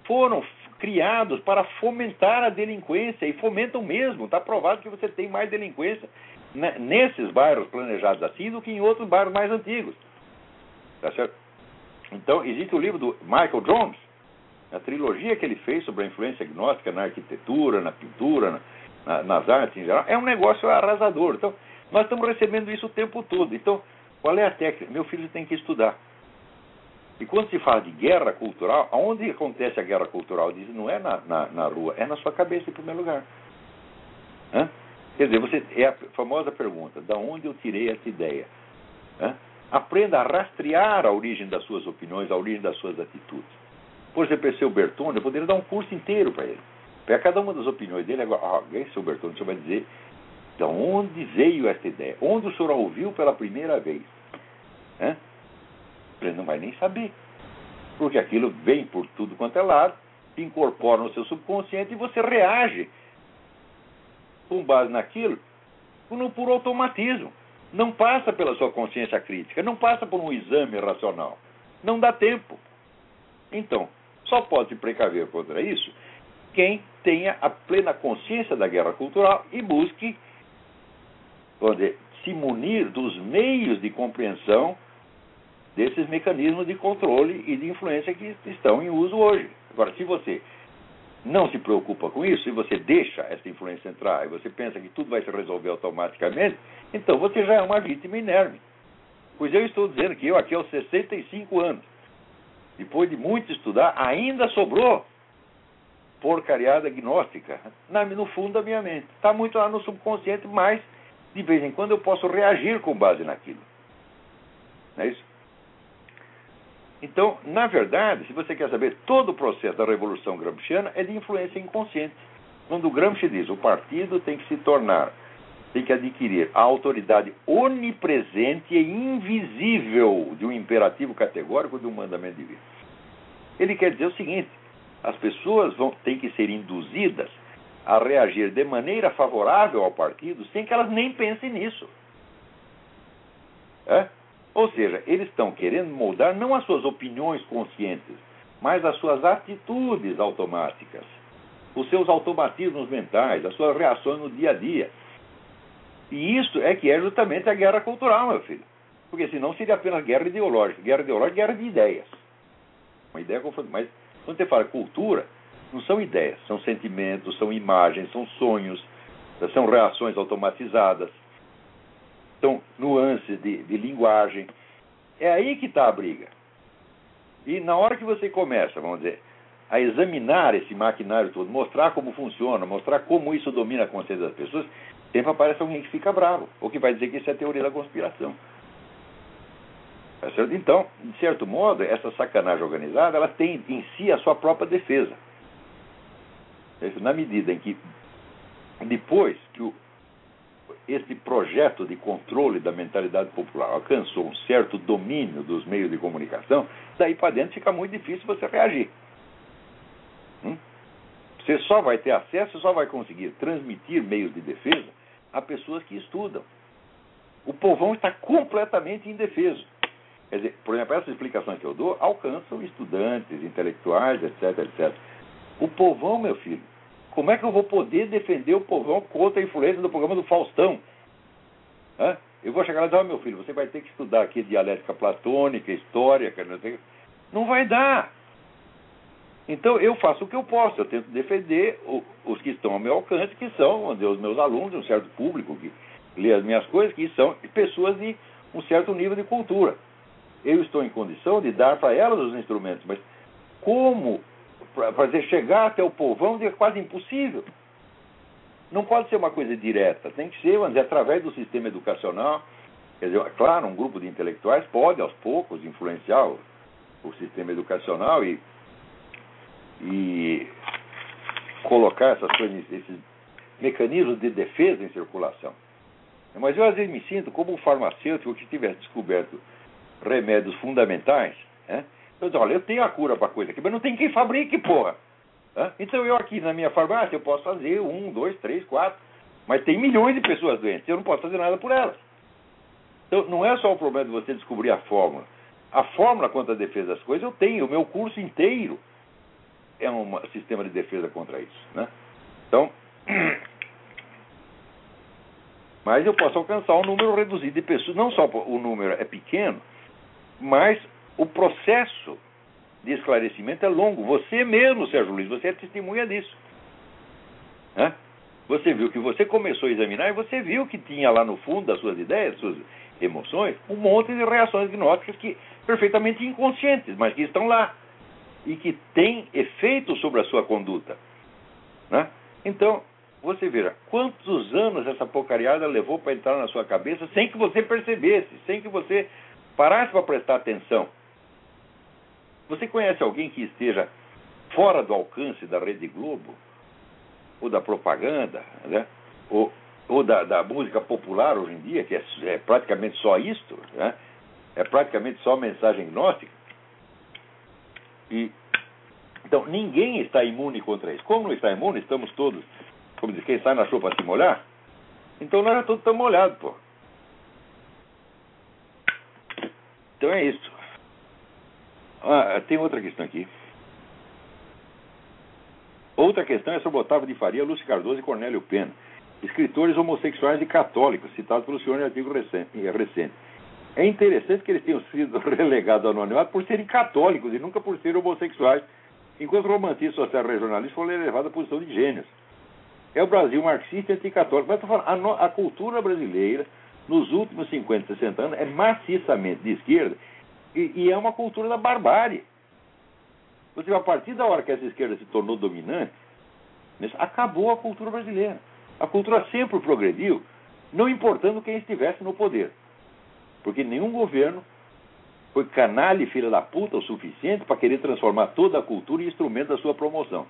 foram criados para fomentar a delinquência e fomentam mesmo. Está provado que você tem mais delinquência nesses bairros planejados assim do que em outros bairros mais antigos. Tá certo? Então, existe o livro do Michael Jones, a trilogia que ele fez sobre a influência gnóstica na arquitetura, na pintura, na, nas artes em geral. É um negócio arrasador. Então, nós estamos recebendo isso o tempo todo. Então, qual é a técnica? Meu filho tem que estudar. E quando se fala de guerra cultural, aonde acontece a guerra cultural? Diz, não é na, na, na rua, é na sua cabeça em primeiro lugar. Hã? Quer dizer, você, é a famosa pergunta, da onde eu tirei essa ideia? Hã? Aprenda a rastrear a origem das suas opiniões, a origem das suas atitudes. Por exemplo, esse Bertone, eu poderia dar um curso inteiro para ele. Para cada uma das opiniões dele, agora, ah, esse Bertone, o senhor vai dizer de onde veio essa ideia, onde o senhor a ouviu pela primeira vez. Hã? Ele não vai nem saber. Porque aquilo vem por tudo quanto é lado, se incorpora no seu subconsciente e você reage com base naquilo por, por automatismo. Não passa pela sua consciência crítica, não passa por um exame racional. Não dá tempo. Então, só pode precaver contra isso quem tenha a plena consciência da guerra cultural e busque dizer, se munir dos meios de compreensão desses mecanismos de controle e de influência que estão em uso hoje. Agora, se você não se preocupa com isso, e você deixa essa influência entrar, e você pensa que tudo vai se resolver automaticamente, então você já é uma vítima inerme. Pois eu estou dizendo que eu, aqui aos 65 anos, depois de muito estudar, ainda sobrou porcariada gnóstica no fundo da minha mente. Está muito lá no subconsciente, mas de vez em quando eu posso reagir com base naquilo. Não é isso? Então, na verdade, se você quer saber, todo o processo da Revolução Gramsciana é de influência inconsciente. Quando o Gramsci diz o partido tem que se tornar tem que adquirir a autoridade onipresente e invisível de um imperativo categórico de um mandamento divino. Ele quer dizer o seguinte: as pessoas vão, têm que ser induzidas a reagir de maneira favorável ao partido sem que elas nem pensem nisso. É? Ou seja, eles estão querendo moldar não as suas opiniões conscientes, mas as suas atitudes automáticas, os seus automatismos mentais, as suas reações no dia a dia. E isso é que é justamente a guerra cultural, meu filho. Porque senão seria apenas guerra ideológica. Guerra ideológica é guerra de ideias. Uma ideia confundida. Mas quando você fala cultura, não são ideias, são sentimentos, são imagens, são sonhos, são reações automatizadas, são nuances de, de linguagem. É aí que está a briga. E na hora que você começa, vamos dizer, a examinar esse maquinário todo, mostrar como funciona, mostrar como isso domina a consciência das pessoas, sempre aparece alguém que fica bravo, ou que vai dizer que isso é teoria da conspiração. Tá então, de certo modo, essa sacanagem organizada, ela tem em si a sua própria defesa. Na medida em que, depois que o, esse projeto de controle da mentalidade popular alcançou um certo domínio dos meios de comunicação, daí para dentro fica muito difícil você reagir. Hum? Você só vai ter acesso, só vai conseguir transmitir meios de defesa a pessoas que estudam. O povão está completamente indefeso. Quer dizer, por exemplo, essas explicações que eu dou alcançam estudantes, intelectuais, etc, etc. O povão, meu filho, como é que eu vou poder defender o povão contra a influência do programa do Faustão? Hã? Eu vou chegar lá e dizer, oh, meu filho, você vai ter que estudar aqui dialética platônica, história, não vai dar. Então eu faço o que eu posso, eu tento defender os que estão ao meu alcance, que são os meus alunos, um certo público que lê as minhas coisas, que são pessoas de um certo nível de cultura eu estou em condição de dar para elas os instrumentos, mas como fazer chegar até o povão é quase impossível. Não pode ser uma coisa direta, tem que ser, dizer, através do sistema educacional. Quer dizer, claro, um grupo de intelectuais pode, aos poucos, influenciar o, o sistema educacional e, e colocar essas coisas, esses mecanismos de defesa em circulação. Mas eu às vezes me sinto como um farmacêutico que tivesse descoberto remédios fundamentais, né? eu digo, olha, eu tenho a cura para coisa aqui, mas não tem quem fabrique, porra. Né? Então eu aqui na minha farmácia eu posso fazer um, dois, três, quatro, mas tem milhões de pessoas doentes, eu não posso fazer nada por elas. Então não é só o problema de você descobrir a fórmula. A fórmula contra a defesa das coisas eu tenho, o meu curso inteiro é um sistema de defesa contra isso. Né? Então, mas eu posso alcançar um número reduzido de pessoas, não só o número é pequeno, mas o processo de esclarecimento é longo. Você mesmo, Sérgio Luiz, você é testemunha disso. Né? Você viu que você começou a examinar e você viu que tinha lá no fundo das suas ideias, suas emoções, um monte de reações gnósticas que perfeitamente inconscientes, mas que estão lá e que têm efeito sobre a sua conduta. Né? Então, você veja, quantos anos essa porcariada levou para entrar na sua cabeça sem que você percebesse, sem que você parasse para prestar atenção. Você conhece alguém que esteja fora do alcance da Rede Globo? Ou da propaganda? Né? Ou, ou da, da, música popular hoje em dia, que é, é praticamente só isto? Né? É praticamente só mensagem gnóstica? E, então, ninguém está imune contra isso. Como não está imune, estamos todos, como diz, quem sai na chuva para se molhar? Então nós já todos estamos molhados, pô. Então é isso. Ah, tem outra questão aqui. Outra questão é sobre Otávio de Faria, Lúcio Cardoso e Cornélio Pena, escritores homossexuais e católicos, citados pelo senhor em artigo recente. É interessante que eles tenham sido relegados ao anonimato por serem católicos e nunca por serem homossexuais, enquanto o romantismo social regionalista foi elevado à posição de gênios. É o Brasil marxista e anticatólico. Mas estou falando, a, a cultura brasileira nos últimos 50, 60 anos, é maciçamente de esquerda e, e é uma cultura da barbárie. Você, a partir da hora que essa esquerda se tornou dominante, acabou a cultura brasileira. A cultura sempre progrediu, não importando quem estivesse no poder. Porque nenhum governo foi canalha e filha da puta o suficiente para querer transformar toda a cultura em instrumento da sua promoção.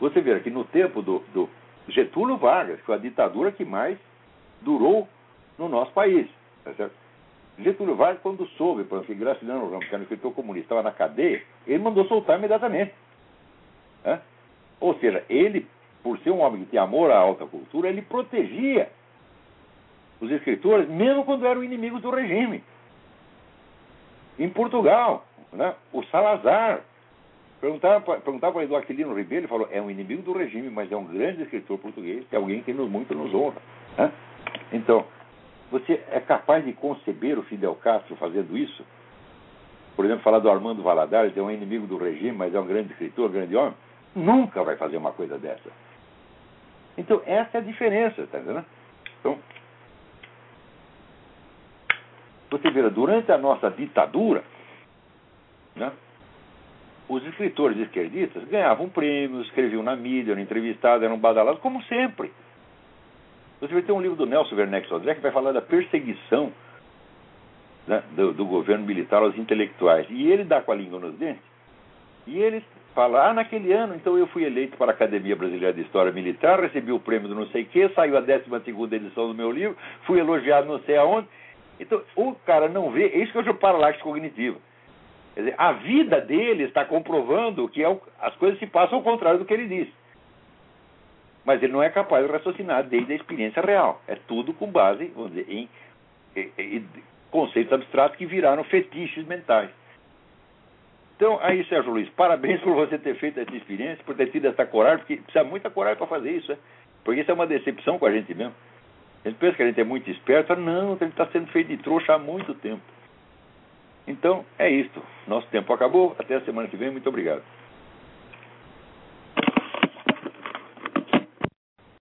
Você vê que no tempo do, do Getúlio Vargas, foi a ditadura que mais durou no nosso país. Tá certo? Getúlio Vargas, quando soube, por exemplo, que Graciliano Ramos, que era um escritor comunista, estava na cadeia, ele mandou soltar imediatamente. Né? Ou seja, ele, por ser um homem que tinha amor à alta cultura, ele protegia os escritores, mesmo quando eram inimigos do regime. Em Portugal, né? o Salazar. Perguntava para Eduardo Aquilino Ribeiro, ele falou: é um inimigo do regime, mas é um grande escritor português, é alguém que nos, muito nos honra. Né? Então, você é capaz de conceber o Fidel Castro fazendo isso? Por exemplo, falar do Armando Valadares, é um inimigo do regime, mas é um grande escritor, um grande homem? Nunca vai fazer uma coisa dessa. Então, essa é a diferença, tá entendendo? Então, você vê, durante a nossa ditadura, né, os escritores esquerdistas ganhavam prêmios, escreviam na mídia, eram entrevistados, eram badalados, como sempre. Você vai ter um livro do Nelson Werneck Sodré que vai falar da perseguição né, do, do, governo militar aos intelectuais. E ele dá com a língua nos dentes. E ele fala, ah, naquele ano, então eu fui eleito para a Academia Brasileira de História Militar, recebi o prêmio do não sei o quê, saiu a 12 edição do meu livro, fui elogiado não sei aonde. Então, o cara não vê, é isso que eu chamo paralaxe cognitivo. Quer dizer, a vida dele está comprovando que é, as coisas se passam ao contrário do que ele diz. Mas ele não é capaz de raciocinar desde a experiência real. É tudo com base, vamos dizer, em, em, em conceitos abstratos que viraram fetiches mentais. Então, aí, Sérgio Luiz, parabéns por você ter feito essa experiência, por ter tido essa coragem, porque precisa muita coragem para fazer isso, né? porque isso é uma decepção com a gente mesmo. A gente pensa que a gente é muito esperto, não, ele está sendo feito de trouxa há muito tempo. Então, é isto. Nosso tempo acabou. Até a semana que vem. Muito obrigado.